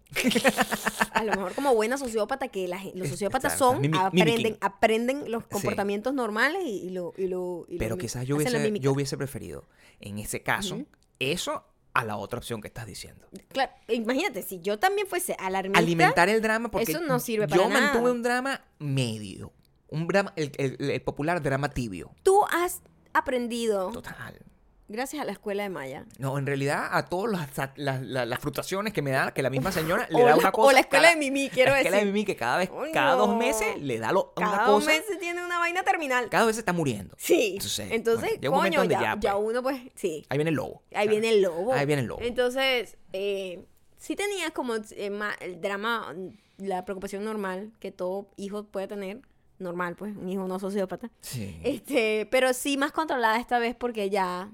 A lo mejor como buena sociópata, que la los sociópatas exacto, son, aprenden, mimicking. aprenden los comportamientos normales y, y lo, y lo y Pero quizás yo hubiese, mímica. yo hubiese preferido, en ese caso, eso a la otra opción que estás diciendo. Claro, imagínate, si yo también fuese alarmista, alimentar el drama porque eso no sirve yo para nada. mantuve un drama medio un drama el, el- el popular drama tibio tú has aprendido, total gracias a la escuela de Maya, no en realidad a todas las, las, las- las frustraciones que me da que la misma señora le O da la- una o cosa la escuela cada- de Mimi, quiero la escuela de decir. Mimi que cada vez Coño. cada dos meses le da lo- una cada cosa mes se tiene una vaina terminal. cada vez se está muriendo Sí, Entonces, entonces, bueno, llega un momento coño, donde ya, ya, ya pues, uno pues, sí, ahí viene el lobo ahí Claro. viene el lobo. ahí viene el lobo Entonces, eh, sí tenías como eh, ma- el drama, la preocupación normal que todo hijo puede tener, normal pues, un hijo no sociópata. sí Este, pero sí más controlada esta vez porque ya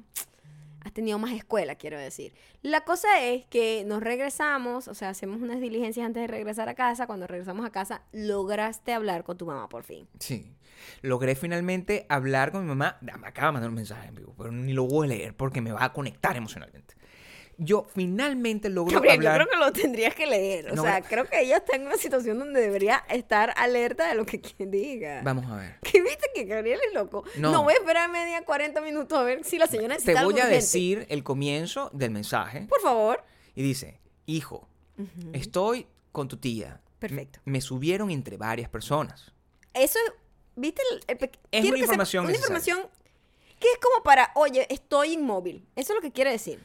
has tenido más escuela, quiero decir. La cosa es que nos regresamos, o sea, hacemos unas diligencias antes de regresar a casa. Cuando regresamos a casa, lograste hablar con tu mamá por fin. Sí. Logré finalmente hablar con mi mamá. Me acaba de mandar un mensaje en vivo, pero ni lo voy a leer porque me va a conectar emocionalmente. Yo finalmente logro Gabriel, hablar. yo creo que lo tendrías que leer. O No, sea, creo que ella está en una situación donde debería estar alerta de lo que quien diga. Vamos a ver. ¿Qué viste que Gabriel es loco? No. No, voy a esperar media 40 minutos a ver si la señora necesita Te algo voy a urgente. decir el comienzo del mensaje. Por favor. Y dice, hijo, estoy con tu tía. Perfecto. Me, me subieron entre varias personas. Eso, ¿viste? El- el Es una que sepa- información Una información que es como para, oye, estoy inmóvil. Eso es lo que quiere decir.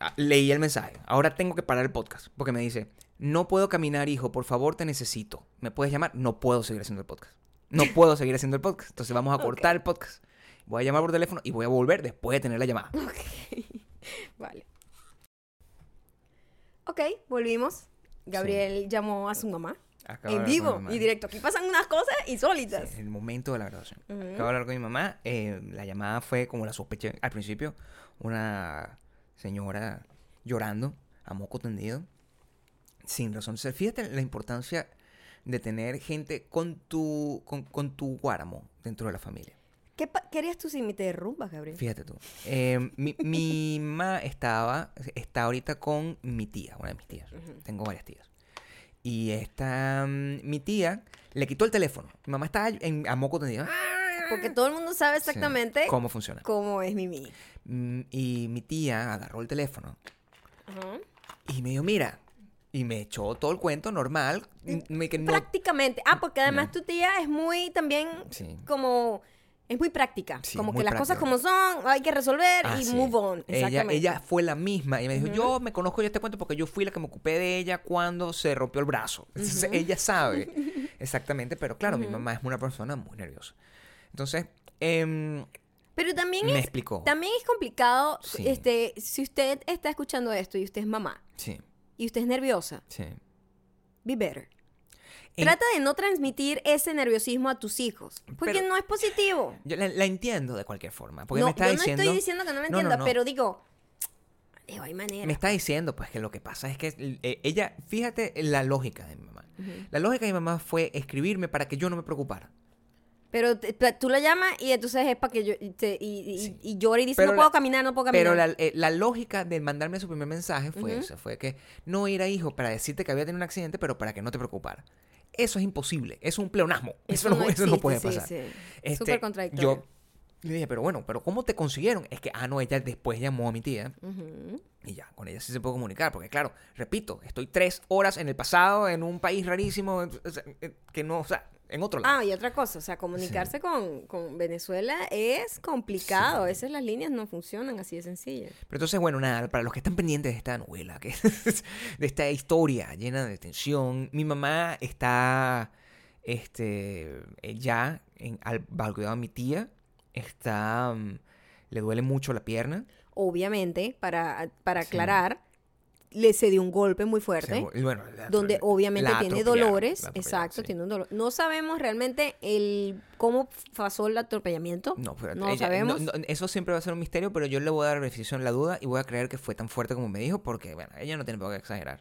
Ah, Leí el mensaje. Ahora tengo que parar el podcast porque me dice, no puedo caminar, hijo, por favor, te necesito. ¿Me puedes llamar? No puedo seguir haciendo el podcast. No puedo seguir haciendo el podcast. Entonces vamos a cortar el podcast. Voy a llamar por teléfono y voy a volver después de tener la llamada. Ok. vale. Ok, volvimos. Gabriel llamó a su mamá. Acabo en vivo y directo. Aquí pasan unas cosas insólitas. Sí, el momento de la graduación. Ujú. Acabo de hablar con mi mamá. eh, la llamada fue como la sospeché al principio. Una señora llorando a moco tendido. Sin razón. O sea, fíjate la importancia de tener gente con tu, con, con tu guáramo dentro de la familia. ¿Qué, pa- qué harías tú si me te derrumbas, Gabriel? Fíjate tú. Eh, mi, mi mamá estaba, está ahorita con mi tía, una de mis tías. Tengo varias tías. Y esta, mm, mi tía le quitó el teléfono. Mi mamá estaba en, a moco tendido. Porque todo el mundo sabe Sí, exactamente cómo funciona. cómo es Mimi. Mm, Y mi tía agarró el teléfono Ajá. y me dijo, mira, y me echó todo el cuento normal. mm, me- que no, Prácticamente. Ah, porque además No. tu tía es muy también Sí. como... Es muy práctica. Sí, como muy que las cosas como son, hay que resolver Ah, y sí. move on. Ella, Exactamente. ella fue la misma y me dijo, yo me conozco ya este cuento porque yo fui la que me ocupé de ella cuando se rompió el brazo. Entonces ella sabe exactamente, pero claro, mi Ujú. mamá es una persona muy nerviosa. Entonces, em, Pero también me es, explicó. también es complicado, Sí. este, si usted está escuchando esto y usted es mamá Sí, y usted es nerviosa, sí. be better. En- Trata de no transmitir ese nerviosismo a tus hijos, porque Pero- no es positivo. Yo la, la entiendo de cualquier forma. Porque no, me está yo no diciendo... estoy diciendo que no me No, no, entienda, no. pero digo, digo, hay manera. Me está diciendo, pues, que lo que pasa es que eh, ella, fíjate la lógica de mi mamá. Ujú. La lógica de mi mamá fue escribirme para que yo no me preocupara. Pero te- tú la llamas y entonces es para que yo y, te- y, y- Sí. y llora y dice, Pero no la- puedo caminar, no puedo caminar. Pero la, eh, la lógica de mandarme su primer mensaje fue esa, fue que no era hijo para decirte que había tenido un accidente, pero para que no te preocupara. Eso es imposible, eso es un pleonasmo, eso, no, eso no existe, puede sí, pasar. sí. Este, Súper contradictorio. Yo le dije, pero bueno, pero ¿cómo te consiguieron? Es que, ah, no, ella después llamó a mi tía y ya, con ella sí se puede comunicar, porque claro, repito, estoy tres horas en el pasado, en un país rarísimo, eh, que no, o sea, en otro lado. Ah, y otra cosa, o sea, comunicarse con, con Venezuela es complicado. A veces las líneas no funcionan así de sencillas. Pero entonces, bueno, nada, para los que están pendientes de esta novela, que, de esta historia llena de tensión, mi mamá está este, eh, ya en, al, cuidado de mi tía, está, mm, le duele mucho la pierna. Obviamente, para, para Sí. aclarar, le se dio un golpe muy fuerte. Se- bueno, la- donde la- obviamente la tiene dolores, exacto, sí. tiene un dolor. No sabemos realmente el cómo pasó el atropellamiento. No, pero no ella- sabemos. no, eso siempre va a ser un misterio, pero yo le voy a dar beneficio en la duda y voy a creer que fue tan fuerte como me dijo, porque, bueno, ella no tiene por qué exagerar.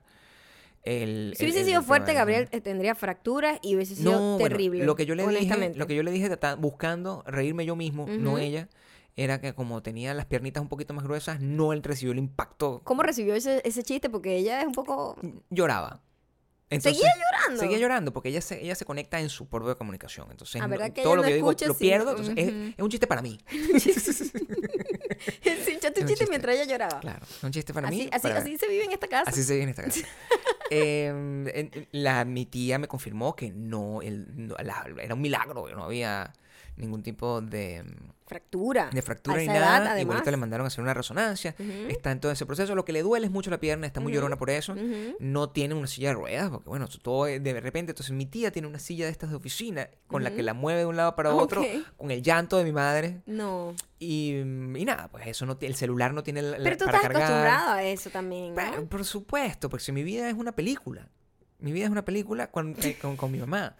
El, si el- hubiese el- sido fuerte, Gabriel eh, tendría fracturas y hubiese sido No, bueno, terrible. lo que yo le dije, lo que yo le dije, buscando reírme yo mismo, no Ujú. ella, era que como tenía las piernitas un poquito más gruesas, no él recibió el impacto. ¿Cómo recibió ese, ese chiste? Porque ella es un poco... Lloraba. ¿Seguía llorando? Seguía llorando porque ella se, ella se conecta en su propio de comunicación. Entonces, Ah, no- ¿verdad que todo lo no que yo digo lo pierdo. Entonces, es, un chiste para mí. Echó tu un chiste chiste. mientras ella lloraba. Claro, es un chiste para así, mí. así, para- así se vive en esta casa. Así se vive en esta casa. Eh, en- la, mi tía me confirmó que no, el, la- era un milagro, no había ningún tipo de, Fractura. de fractura edad, nada. y además. ahorita le mandaron a hacer una resonancia. Está en todo ese proceso. Lo que le duele es mucho la pierna, está muy llorona por eso. No tiene una silla de ruedas, porque bueno, todo de repente. Entonces mi tía tiene una silla de estas de oficina con la que la mueve de un lado para otro, con el llanto de mi madre. No. Y, y nada, pues eso no, el celular no tiene la, la- Pero tú para estás cargar. acostumbrado a eso también, ¿no? Pero, por supuesto, porque si mi vida es una película. Mi vida es una película con, eh, con, con mi mamá.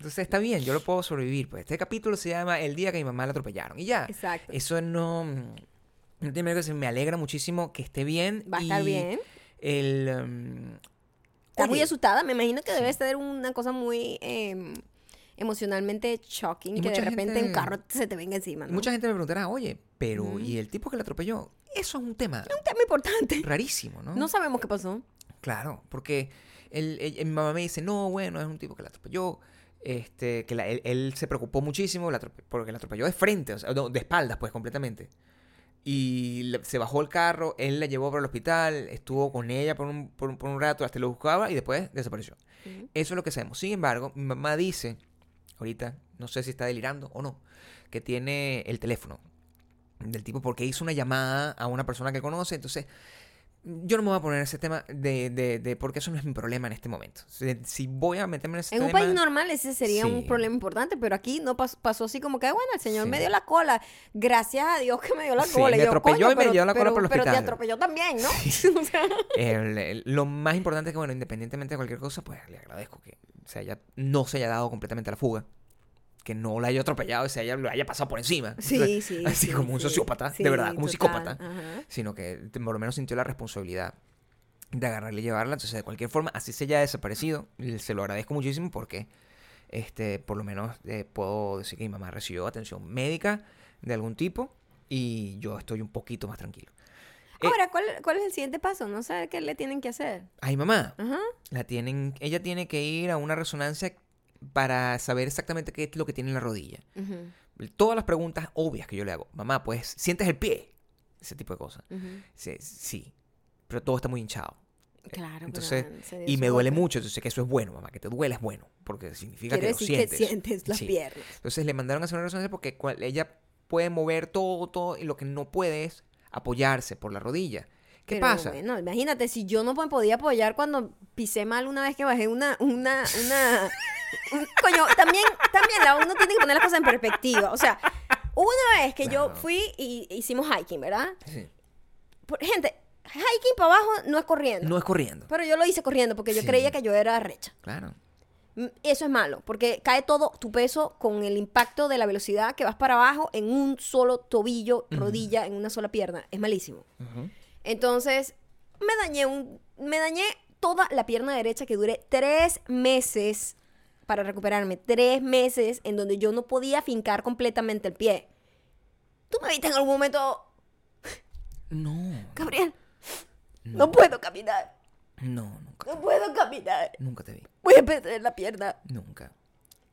Entonces está bien, yo lo puedo sobrevivir. Pues este capítulo se llama El día que mi mamá la atropellaron. Y ya. Exacto. Eso no. No tiene que ser. Me alegra muchísimo que esté bien. Va a estar bien. El. um, Está muy asustada. Me imagino que debe ser una cosa muy em, emocionalmente shocking Y que de repente gente- un carro se te venga encima, ¿no? Mucha gente me preguntará, oye, pero. ¿y el tipo que la atropelló? Eso es un tema Un tema importante. rarísimo, ¿no? No sabemos qué pasó. Claro, porque él- mi mamá me dice, no, bueno, es un tipo que la atropelló. Este, que la- él, él se preocupó muchísimo la porque la atropelló de frente, o sea, no, de espaldas, pues, completamente. Y le- se bajó el carro, él la llevó para el hospital, estuvo con ella por un, por por un rato, hasta lo buscaba y después desapareció. Eso es lo que sabemos. Sin embargo, mi mamá dice, ahorita, no sé si está delirando o no, que tiene el teléfono del tipo porque hizo una llamada a una persona que conoce, entonces yo no me voy a poner en ese tema de, de, de porque eso no es mi problema en este momento. Si, voy a meterme en ese En un tema... país normal ese sería un Sí. problema importante, pero aquí no pas- pasó así como que, bueno, el señor Sí. me dio la cola. Gracias a Dios que me dio la Sí, cola. me Y yo, atropelló "Coño, y me pero- llevó la cola pero- por el Pero te hospital". atropelló también, ¿no? O sea, El- el- lo más importante es que, bueno, independientemente de cualquier cosa, pues le agradezco que se haya, no se haya dado completamente a la fuga. Que no la haya atropellado y se haya, lo haya pasado por encima. Sí, sí. Así sí, como un sociópata, Sí, de verdad, como un total, psicópata. ajá. Sino que por lo menos sintió la responsabilidad de agarrarle y llevarla. Entonces, de cualquier forma, así se haya desaparecido, se lo agradezco muchísimo porque, este, por lo menos eh, puedo decir que mi mamá recibió atención médica de algún tipo y yo estoy un poquito más tranquilo. Eh, Ahora, ¿cuál, ¿cuál es el siguiente paso? No sé qué le tienen que hacer. Ay, mamá, Ajá. la tienen, ella tiene que ir a una resonancia para saber exactamente qué es lo que tiene en la rodilla. Todas las preguntas obvias que yo le hago. Mamá, pues, ¿sientes el pie? Ese tipo de cosas. Sí, sí, pero todo está muy hinchado. Claro. pero Entonces, Y me duele mucho, entonces que eso es bueno, mamá, que te duele es bueno, porque significa que lo sientes. que sientes las Sí. piernas. Entonces le mandaron a hacer una resonancia porque cual- ella puede mover todo, todo, y lo que no puede es apoyarse por la rodilla. ¿Qué Pero pasa? Bueno, imagínate, si yo no me podía apoyar cuando pisé mal una vez que bajé una, una, una... un- coño, también, también la uno tiene que poner las cosas en perspectiva. O sea, una vez que yo fui y hicimos hiking, ¿verdad? Sí. Por- gente, hiking para abajo no es corriendo. No es corriendo. Pero yo lo hice corriendo porque yo Sí. creía que yo era recha. Claro. Mm, Eso es malo, porque cae todo tu peso con el impacto de la velocidad que vas para abajo en un solo tobillo, rodilla, en una sola pierna. Es malísimo. Ujú. Entonces, me dañé un. Me dañé toda la pierna derecha que duré tres meses para recuperarme. Tres meses en donde yo no podía fincar completamente el pie. ¿Tú me viste en algún momento, No. Gabriel? No puedo caminar. No, nunca. No puedo caminar. Nunca te vi. Voy a perder la pierna. Nunca.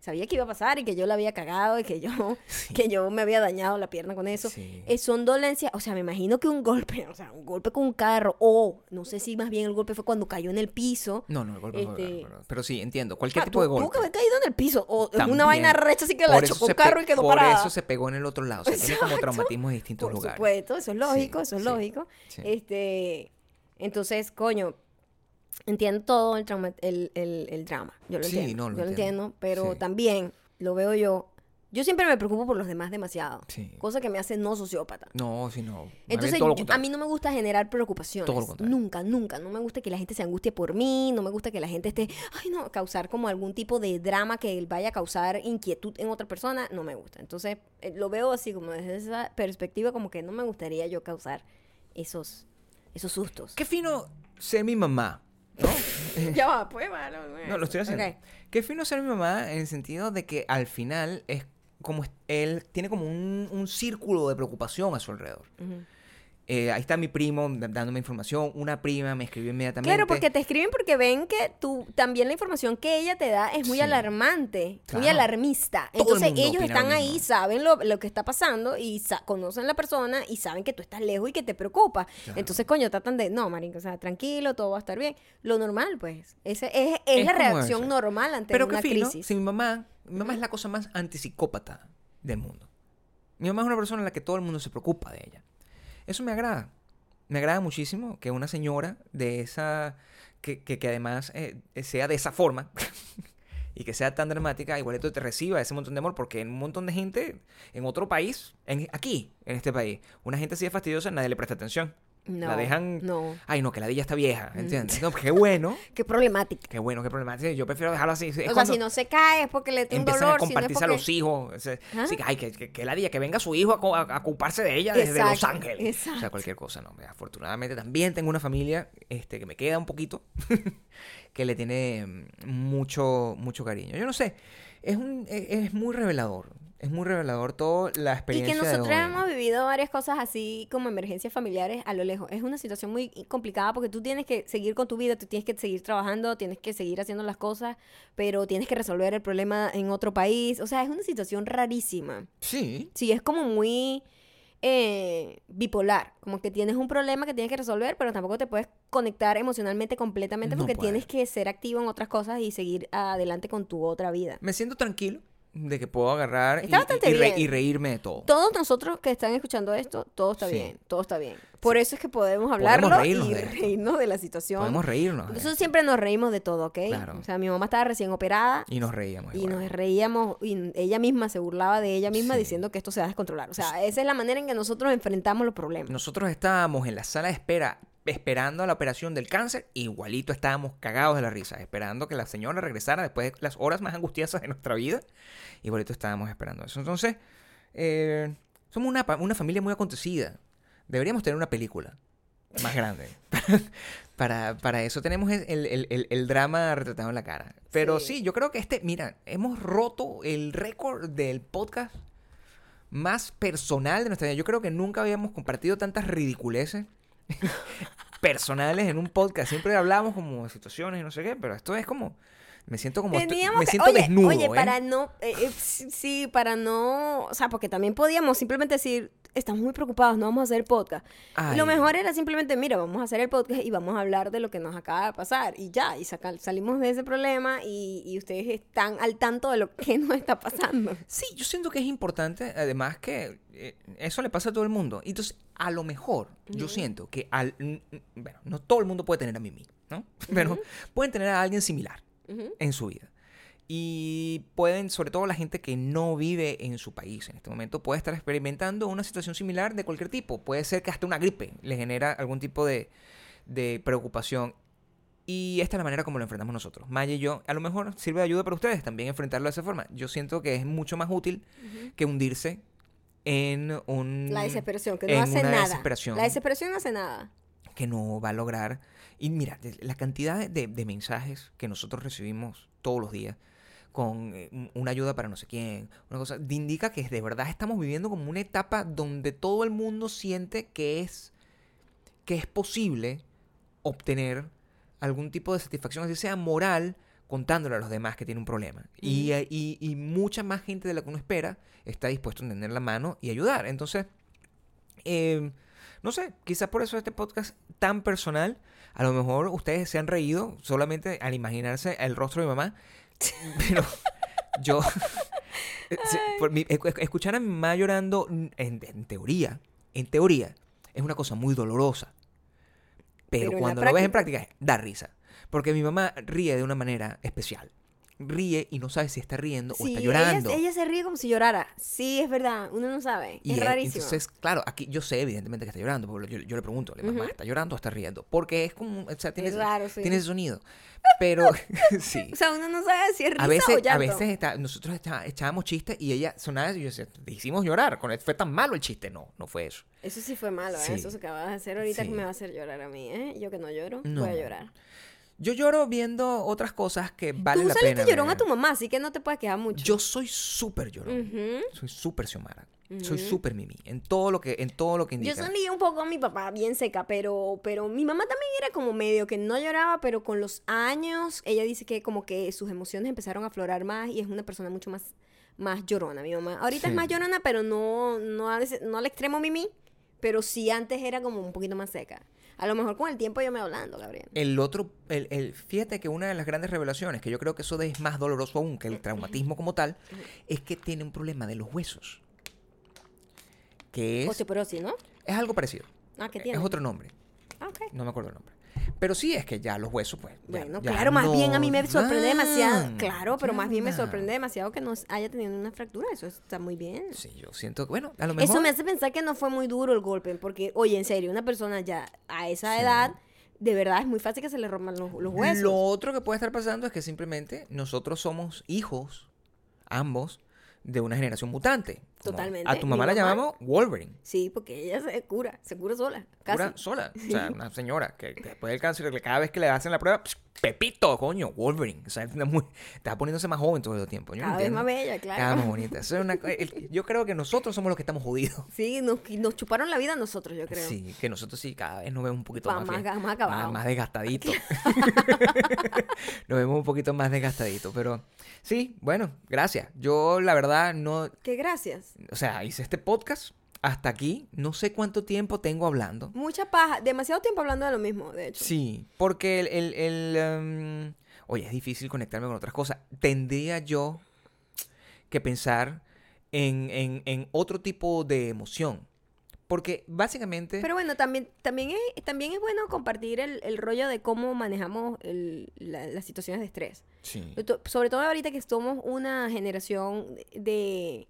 Sabía que iba a pasar y que yo la había cagado y que yo, Sí. que yo me había dañado la pierna con eso. Sí. Eh, son dolencias, o sea, me imagino que un golpe, o sea, un golpe con un carro, o no sé si más bien el golpe fue cuando cayó en el piso. No, no, el golpe fue Este- bárbaro. Pero sí, entiendo. Cualquier Ah, tipo de tú- Tuvo golpe. que haber caído en el piso. O También. una vaina recha así que la Por chocó un carro y quedó Por parada. eso se pegó en el otro lado. O sea, tiene como Exacto. traumatismos en distintos Por lugares. supuesto, eso es lógico, Sí, eso es lógico. Este, entonces, coño, entiendo todo el, trauma, el, el- el drama. Yo lo Sí, entiendo. no, lo yo lo entiendo. pero Sí. también lo veo yo. Yo siempre me preocupo por los demás demasiado. Sí. Cosa que me hace no sociópata. No, sí, no. Entonces, yo- a mí no me gusta generar preocupaciones. Todo lo contrario. Nunca, nunca. No me gusta que la gente se angustie por mí. No me gusta que la gente esté, ay, no, causar como algún tipo de drama que vaya a causar inquietud en otra persona. No me gusta. Entonces, eh, lo veo así como desde esa perspectiva, como que no me gustaría yo causar esos, esos sustos. Qué fino ser mi mamá, ¿no? ya va, pues, va, No, lo estoy haciendo. Ok. Qué fino ser mi mamá en el sentido de que al final es como él tiene como un, un círculo de preocupación a su alrededor. Ujú. Eh, ahí está mi primo dándome información, una prima me escribió inmediatamente. Claro, porque te escriben porque ven que tú también la información que ella te da es muy Sí. alarmante, muy alarmista. Todo Entonces ellos están ahí, saben lo, lo que está pasando y sa- conocen la persona y saben que tú estás lejos y que te preocupa. Claro. Entonces, coño, tratan de, no, marico, o sea, tranquilo, todo va a estar bien. Lo normal, pues. Ese es, es Es la reacción eso. normal ante Pero una qué fino, crisis. si mi mamá, mi mamá es la cosa más antipsicópata del mundo. Mi mamá es una persona en la que todo el mundo se preocupa de ella. Eso me agrada. Me agrada muchísimo que una señora de esa, que, que, que además eh, sea de esa forma y que sea tan dramática, igualito te reciba ese montón de amor, porque un montón de gente en otro país, en, aquí, en este país, una gente así de fastidiosa, nadie le presta atención. No, la dejan- No. Ay, no, que la dilla está vieja, ¿entiendes? No, qué bueno, Qué problemática. qué bueno, qué problema. Sí, Yo prefiero dejarlo así. Es o sea, si no se cae es porque le tiene un dolor, a si no compartirse a porque... los hijos. o sea, ¿Ah? sí, ay, que, que, que la día, que venga su hijo a, co- a- a ocuparse de ella desde Los Exacto, Ángeles. O sea, cualquier cosa, no. Afortunadamente también tengo una familia este, que me queda un poquito, que le tiene mm, mucho, mucho cariño. Yo no sé, es, un, es, es muy revelador. Es muy revelador toda la Y experiencia que de nosotros hemos vivido varias cosas así como emergencias familiares a lo lejos. Es una situación muy complicada porque tú tienes que seguir con tu vida, tú tienes que seguir trabajando, tienes que seguir haciendo las cosas, pero tienes que resolver el problema en otro país. O sea, es una situación rarísima. Sí, Sí, es como muy eh, bipolar. Como que tienes un problema que tienes que resolver, pero tampoco te puedes conectar emocionalmente completamente No porque tienes que ser activo en otras cosas y seguir adelante con tu otra vida. me siento tranquilo de que puedo agarrar y, re- reírme de todo. Todos nosotros que están escuchando esto, todo está Sí. bien, todo está bien. Por eso es que podemos Podemos hablarlo reírnos y de reírnos de la situación. Podemos reírnos. Nosotros siempre nos reímos de todo, ¿ok? Claro. O sea, mi mamá estaba recién operada Y nos reíamos. y igual. nos reíamos y ella misma se burlaba de ella misma Sí. diciendo que esto se va a descontrolar. O sea, esa es la manera en que nosotros enfrentamos los problemas. Nosotros estábamos en la sala de espera esperando a la operación del cáncer, igualito estábamos cagados de la risa, esperando que la señora regresara después de las horas más angustiosas de nuestra vida. Igualito estábamos esperando eso. Entonces, eh, somos una, una familia muy acontecida. Deberíamos tener una película más grande. para, para eso tenemos el, el- el- el drama retratado en la cara. Pero Sí. sí, yo creo que este, mira, hemos roto el récord del podcast más personal de nuestra vida. Yo creo que nunca habíamos compartido tantas ridiculeces personales en un podcast. Siempre hablamos como de situaciones y no sé qué, pero esto es como... Me siento como... Teníamos me que- siento oye, desnudo, Oye, ¿eh? para no, eh, eh, sí, para no, o sea, porque también podíamos simplemente decir, estamos muy preocupados, no vamos a hacer podcast. Ay. Lo mejor era simplemente, mira, vamos a hacer el podcast y vamos a hablar de lo que nos acaba de pasar y ya, y saca- salimos de ese problema y, y ustedes están al tanto de lo que nos está pasando. Sí, yo siento que es importante, además que eso le pasa a todo el mundo. Y Entonces, a lo mejor, yo siento que al... Bueno, no todo el mundo puede tener a Mimi, ¿no? Pero pueden tener a alguien similar en su vida. Y pueden, sobre todo la gente que no vive en su país en este momento, puede estar experimentando una situación similar de cualquier tipo. Puede ser que hasta una gripe le genera algún tipo de, de preocupación. Y esta es la manera como lo enfrentamos nosotros. Maya y yo, a lo mejor sirve de ayuda para ustedes también enfrentarlo de esa forma. Yo siento que es mucho más útil que hundirse en un... La desesperación, que no hace nada. desesperación La desesperación no hace nada. que no va a lograr. Y mira, la cantidad de, de mensajes que nosotros recibimos todos los días con eh, un- una ayuda para no sé quién, una cosa, indica que de verdad estamos viviendo como una etapa donde todo el mundo siente que es, que es posible obtener algún tipo de satisfacción, así sea moral, contándole a los demás que tiene un problema. y, eh, y, y mucha más gente de la que uno espera está dispuesto a tender la mano y ayudar. Entonces, eh, no sé, quizás por eso este podcast tan personal, a lo mejor ustedes se han reído solamente al imaginarse el rostro de mi mamá, pero yo, eh, mi- escuchar a mi mamá llorando, en, en teoría, en teoría, es una cosa muy dolorosa. Pero, Pero cuando lo ves en práctica, da risa. Porque mi mamá ríe de una manera especial. Ríe y no sabe si está riendo o Sí, está ella, llorando. ella se ríe como si llorara. Sí, es verdad, uno no sabe. Y es él- rarísimo. Entonces, claro, aquí yo sé evidentemente que está llorando, porque yo, yo le pregunto, ¿la mamá está llorando o está riendo? Porque es como, o sea, tiene, Es raro, sí. tiene ese sonido. Pero, sí. O sea, uno no sabe si es risa A o veces, llanto. a veces está- nosotros echa- echábamos chistes y ella sonaba y yo decía, te hicimos llorar, con fue tan malo el chiste. No, no fue eso. Eso sí fue malo, ¿eh? Sí. Eso se acaba de hacer ahorita Sí. que me va a hacer llorar a mí, ¿eh? Yo que no lloro, No. voy a llorar. Yo lloro viendo otras cosas que valen Tú la saliste pena. llorón a tu mamá, así que no te puedes quejar mucho. Yo soy súper llorón. Soy súper Xiomara. Soy súper Mimi. En todo lo que, en todo lo que Yo indica. sonríe un poco a mi papá, bien seca, pero, pero mi mamá también era como medio que no lloraba, pero con los años ella dice que como que sus emociones empezaron a aflorar más y es una persona mucho más, más llorona, mi mamá. Ahorita es más llorona, pero no, no, a veces- no al extremo Mimi, pero sí antes era como un poquito más seca. A lo mejor con el tiempo yo me hablando, Gabriel. El otro, el, el- fíjate que una de las grandes revelaciones, que yo creo que eso es más doloroso aún que el traumatismo como tal, es que tiene un problema de los huesos. Que es, Osteoporosis, ¿no? es algo parecido. Ah, ¿qué tiene? Es otro nombre. Ah, ok. No me acuerdo el nombre. Pero sí es que ya los huesos, pues. ya- Bueno, ya claro, más bien a mí me sorprende demasiado. Claro, pero más bien me sorprende demasiado que no haya tenido una fractura. Eso está muy bien. Sí, yo siento que, bueno, a lo mejor. Eso me hace pensar que no fue muy duro el golpe, porque, oye, en serio, una persona ya a esa Sí. edad, de verdad es muy fácil que se le rompan los, los huesos. Lo otro que puede estar pasando es que simplemente nosotros somos hijos, ambos, de una generación mutante. Totalmente. A tu mamá la llamamos Wolverine. Sí, porque ella se cura, se cura sola, casi. Cura sola. O sea, una señora que, después del cáncer, cada vez que le hacen la prueba, pss, Pepito, coño, Wolverine. O sea, está, muy, está poniéndose más joven todo el tiempo. Yo no Cada vez más bella, claro. Cada vez más bonita. Eso es una co- el- yo creo que nosotros somos los que estamos jodidos. Sí, nos, nos chuparon la vida nosotros, yo creo. Sí, que nosotros sí cada vez nos vemos un poquito más, más bien- ga- más más desgastaditos. nos vemos un poquito más desgastaditos. Pero sí, bueno, gracias. Yo la verdad no, Que gracias. O sea, hice este podcast hasta aquí. No sé cuánto tiempo tengo hablando. Mucha paja, demasiado tiempo hablando de lo mismo, de hecho. Sí, porque el... el, el, em, oye, es difícil conectarme con otras cosas. Tendría yo que pensar en, en- en otro tipo de emoción. Porque básicamente... Pero bueno, también, también, es, también es bueno compartir el, el rollo de cómo manejamos el- la- las situaciones de estrés. sí. Sobre todo ahorita que somos una generación de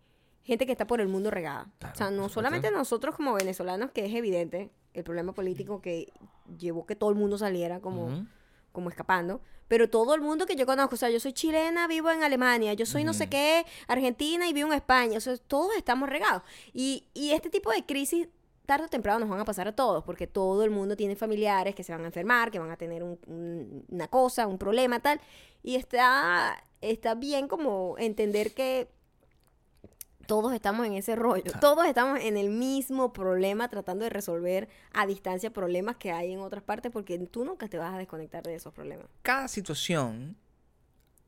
gente que está por el mundo regada. Claro, o sea, no solamente nosotros como venezolanos, que es evidente el problema político que llevó que todo el mundo saliera como, Ujú. como escapando, pero todo el mundo que yo conozco, o sea, yo soy chilena, vivo en Alemania, yo soy no sé qué, argentina y vivo en España, o sea, todos estamos regados. Y, y este tipo de crisis tarde o temprano nos van a pasar a todos, porque todo el mundo tiene familiares que se van a enfermar, que van a tener un- un- una cosa, un problema, tal. Y está, está bien como entender que todos estamos en ese rollo, Claro. todos estamos en el mismo problema tratando de resolver a distancia problemas que hay en otras partes, porque tú nunca te vas a desconectar de esos problemas. cada situación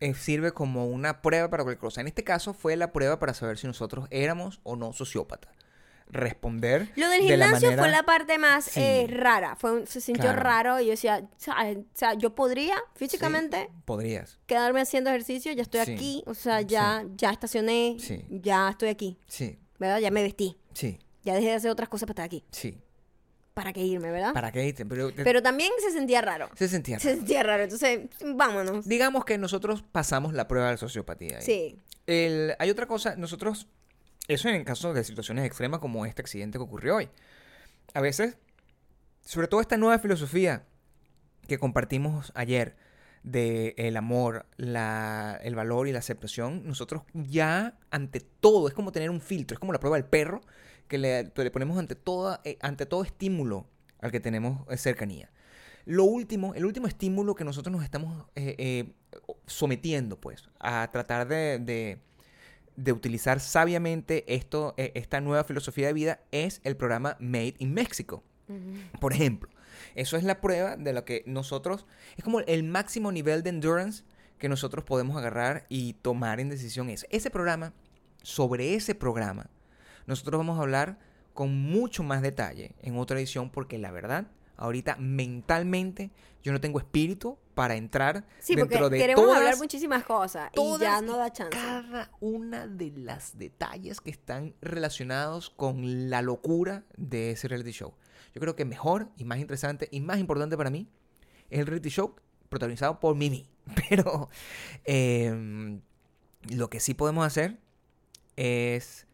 eh, sirve como una prueba para cualquier cosa. En este caso fue la prueba para saber si nosotros éramos o no sociópatas. Responder. Lo del de la gimnasio fue manera- la parte más Sí. eh, rara, fue, un- se sintió Claro. raro y yo decía, o sea, yo podría físicamente Sí, podrías. quedarme haciendo ejercicio, ya estoy Sí. aquí, o sea, ya, ya estacioné, Sí. ya estoy aquí, Sí, ¿verdad? Ya me vestí, sí, ya dejé de hacer otras cosas para estar aquí. sí. ¿Para qué irme, verdad? ¿Para qué? Pero, Pero también se sentía raro. se sentía. Se sentía raro, entonces, vámonos. Digamos que nosotros pasamos la prueba de sociopatía. ahí. Sí. El- hay otra cosa, nosotros, eso en caso de situaciones extremas como este accidente que ocurrió hoy. A veces, sobre todo esta nueva filosofía que compartimos ayer de el amor, la, el valor y la aceptación, nosotros ya ante todo, es como tener un filtro, es como la prueba del perro que le, ponemos ante, toda, eh, ante todo estímulo al que tenemos eh, cercanía. Lo último, el último estímulo que nosotros nos estamos eh, sometiendo, pues, a tratar de, de- de utilizar sabiamente esto, eh, esta nueva filosofía de vida es el programa Made in Mexico. Por ejemplo, eso es la prueba de lo que nosotros, es como el máximo nivel de endurance que nosotros podemos agarrar y tomar en decisión eso. Ese programa, sobre ese programa, nosotros vamos a hablar con mucho más detalle en otra edición porque la verdad, ahorita mentalmente yo no tengo espíritu para entrar Sí, dentro porque de queremos todas, hablar muchísimas cosas y todas ya no y da chance. cada una de las detalles que están relacionados con la locura de ese reality show. Yo creo que mejor y más interesante y más importante para mí es el reality show protagonizado por Mimi. Pero em, lo que sí podemos hacer es,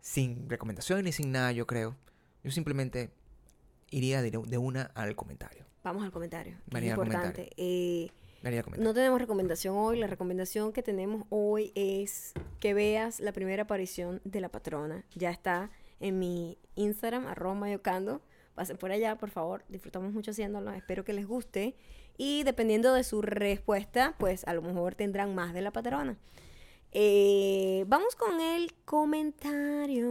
sin recomendación ni sin nada, yo creo, yo simplemente iría de, de una al comentario. Vamos al comentario. que es importante. Eh, comentario. no tenemos recomendación hoy. La recomendación que tenemos hoy es que veas la primera aparición de la patrona. Ya está en mi Instagram, arroba mayocando. Pasen por allá, por favor. Disfrutamos mucho haciéndolo. Espero que les guste. Y dependiendo de su respuesta, pues a lo mejor tendrán más de la patrona. Eh, vamos con el comentario.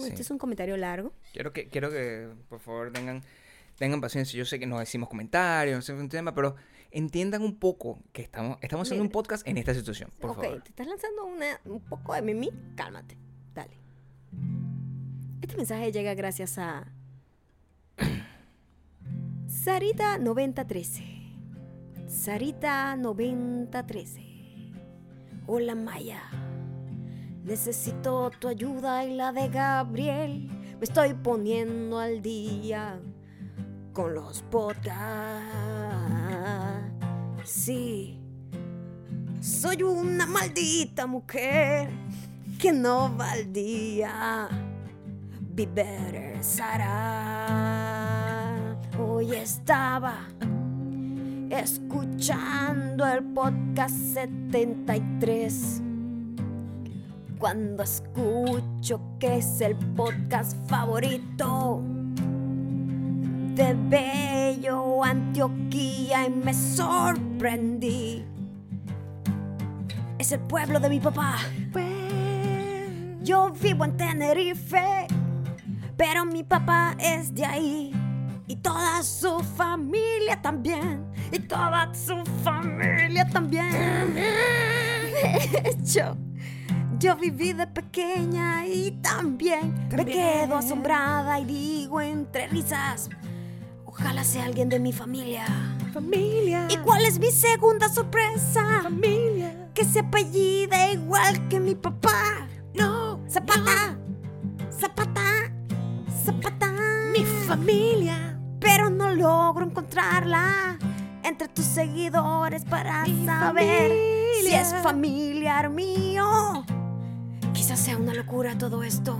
Sí. Este es un comentario largo. Quiero que, quiero que por favor tengan, tengan paciencia. Yo sé que nos decimos comentarios, no sé un tema, pero entiendan un poco que estamos, estamos haciendo un podcast en esta situación, por ok, favor. te estás lanzando una- un poco de mimi. Cálmate. Dale. Este mensaje llega gracias a Sarita 9013. Sarita 9013. Hola Maya. Necesito tu ayuda y la de Gabriel. Me estoy poniendo al día con los podcasts. Sí. Soy una maldita mujer que no va al día. Be better, Sara. Hoy estaba escuchando el podcast 73. Cuando escucho que es el podcast favorito de Bello Antioquía y me sorprendí. Es el pueblo de mi papá. Yo vivo en Tenerife, pero mi papá es de ahí. Y toda su familia también. Y toda su familia también. De hecho, yo viví de pequeña y también, me quedo asombrada y digo entre risas, ojalá sea alguien de mi familia. Familia. ¿Y cuál es mi segunda sorpresa? Familia. Que se apellida igual que mi papá. No. Zapata. Zapata. Zapata. Mi familia. Pero no logro encontrarla entre tus seguidores para Mi saber si es familiar mío. Quizás sea una locura todo esto.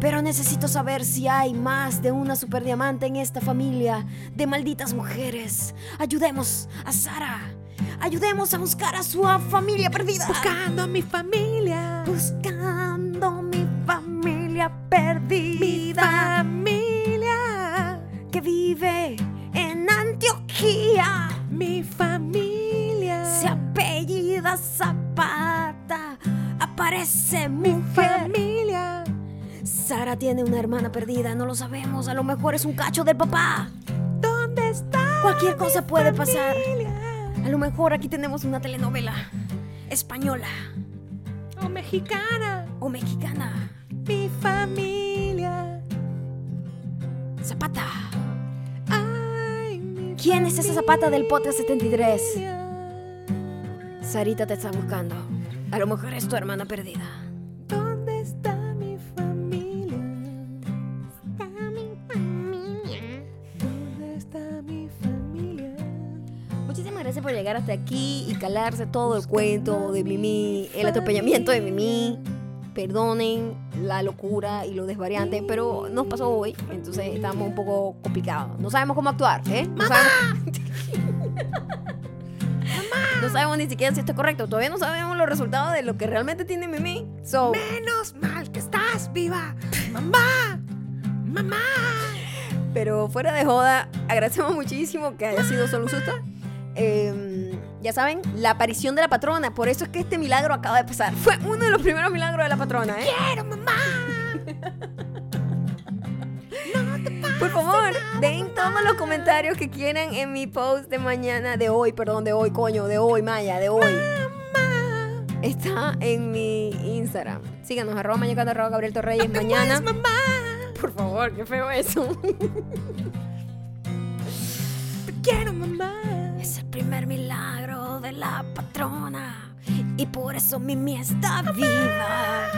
Pero necesito saber si hay más de una superdiamante en esta familia de malditas mujeres. Ayudemos a Sara. Ayudemos a buscar a su familia perdida. Buscando a mi familia. Buscando mi familia Mi perdida. Que vive en Antioquía. Mi familia. Se apellida Zapata. Aparece Mi mujer. familia. Sara tiene una hermana perdida, no lo sabemos. A lo mejor es un cacho del papá. ¿Dónde está? Cualquier cosa mi puede pasar. A lo mejor aquí tenemos una telenovela española O mexicana. o mexicana. Mi familia. Zapata. Mi ¿Quién es esa Zapata del podcast 73? familia. Sarita te está buscando. A lo mejor es tu hermana perdida. ¿Dónde está mi familia? ¿Dónde está mi familia? Muchísimas gracias por llegar hasta aquí y calarse todo el cuento de Mimi, el atropellamiento de Mimi. Perdonen la locura y lo desvariante, pero nos pasó hoy, entonces estamos un poco complicados. No sabemos cómo actuar, ¿eh? No sabemos... No sabemos ni siquiera si esto es correcto. Todavía no sabemos los resultados de lo que realmente tiene Mimi. So, Menos mal que estás viva. Mamá. Mamá. Pero fuera de joda, agradecemos muchísimo que haya sido solo un susto. Eh, ya saben, la aparición de la patrona. Por eso es que este milagro acaba de pasar. Fue uno de los primeros milagros de la patrona, ¿eh? Quiero mamá. Por favor, den todos los comentarios que quieran en mi post de mañana, de hoy, perdón, de hoy, coño, de hoy, Maya, de hoy. Mamá. Está en mi Instagram. Síganos, arroba arroba Gabriel Torreyes. mañana. mamá. Por favor, qué feo eso. Te quiero mamá. Primer milagro de la patrona. Y por eso Mimi está viva.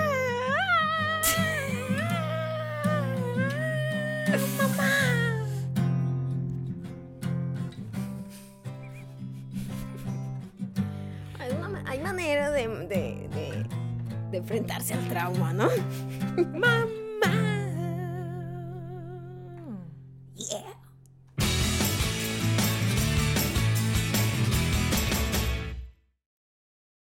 Hay, una ma- hay manera de, de, de- de enfrentarse al trauma, ¿no? Mamá.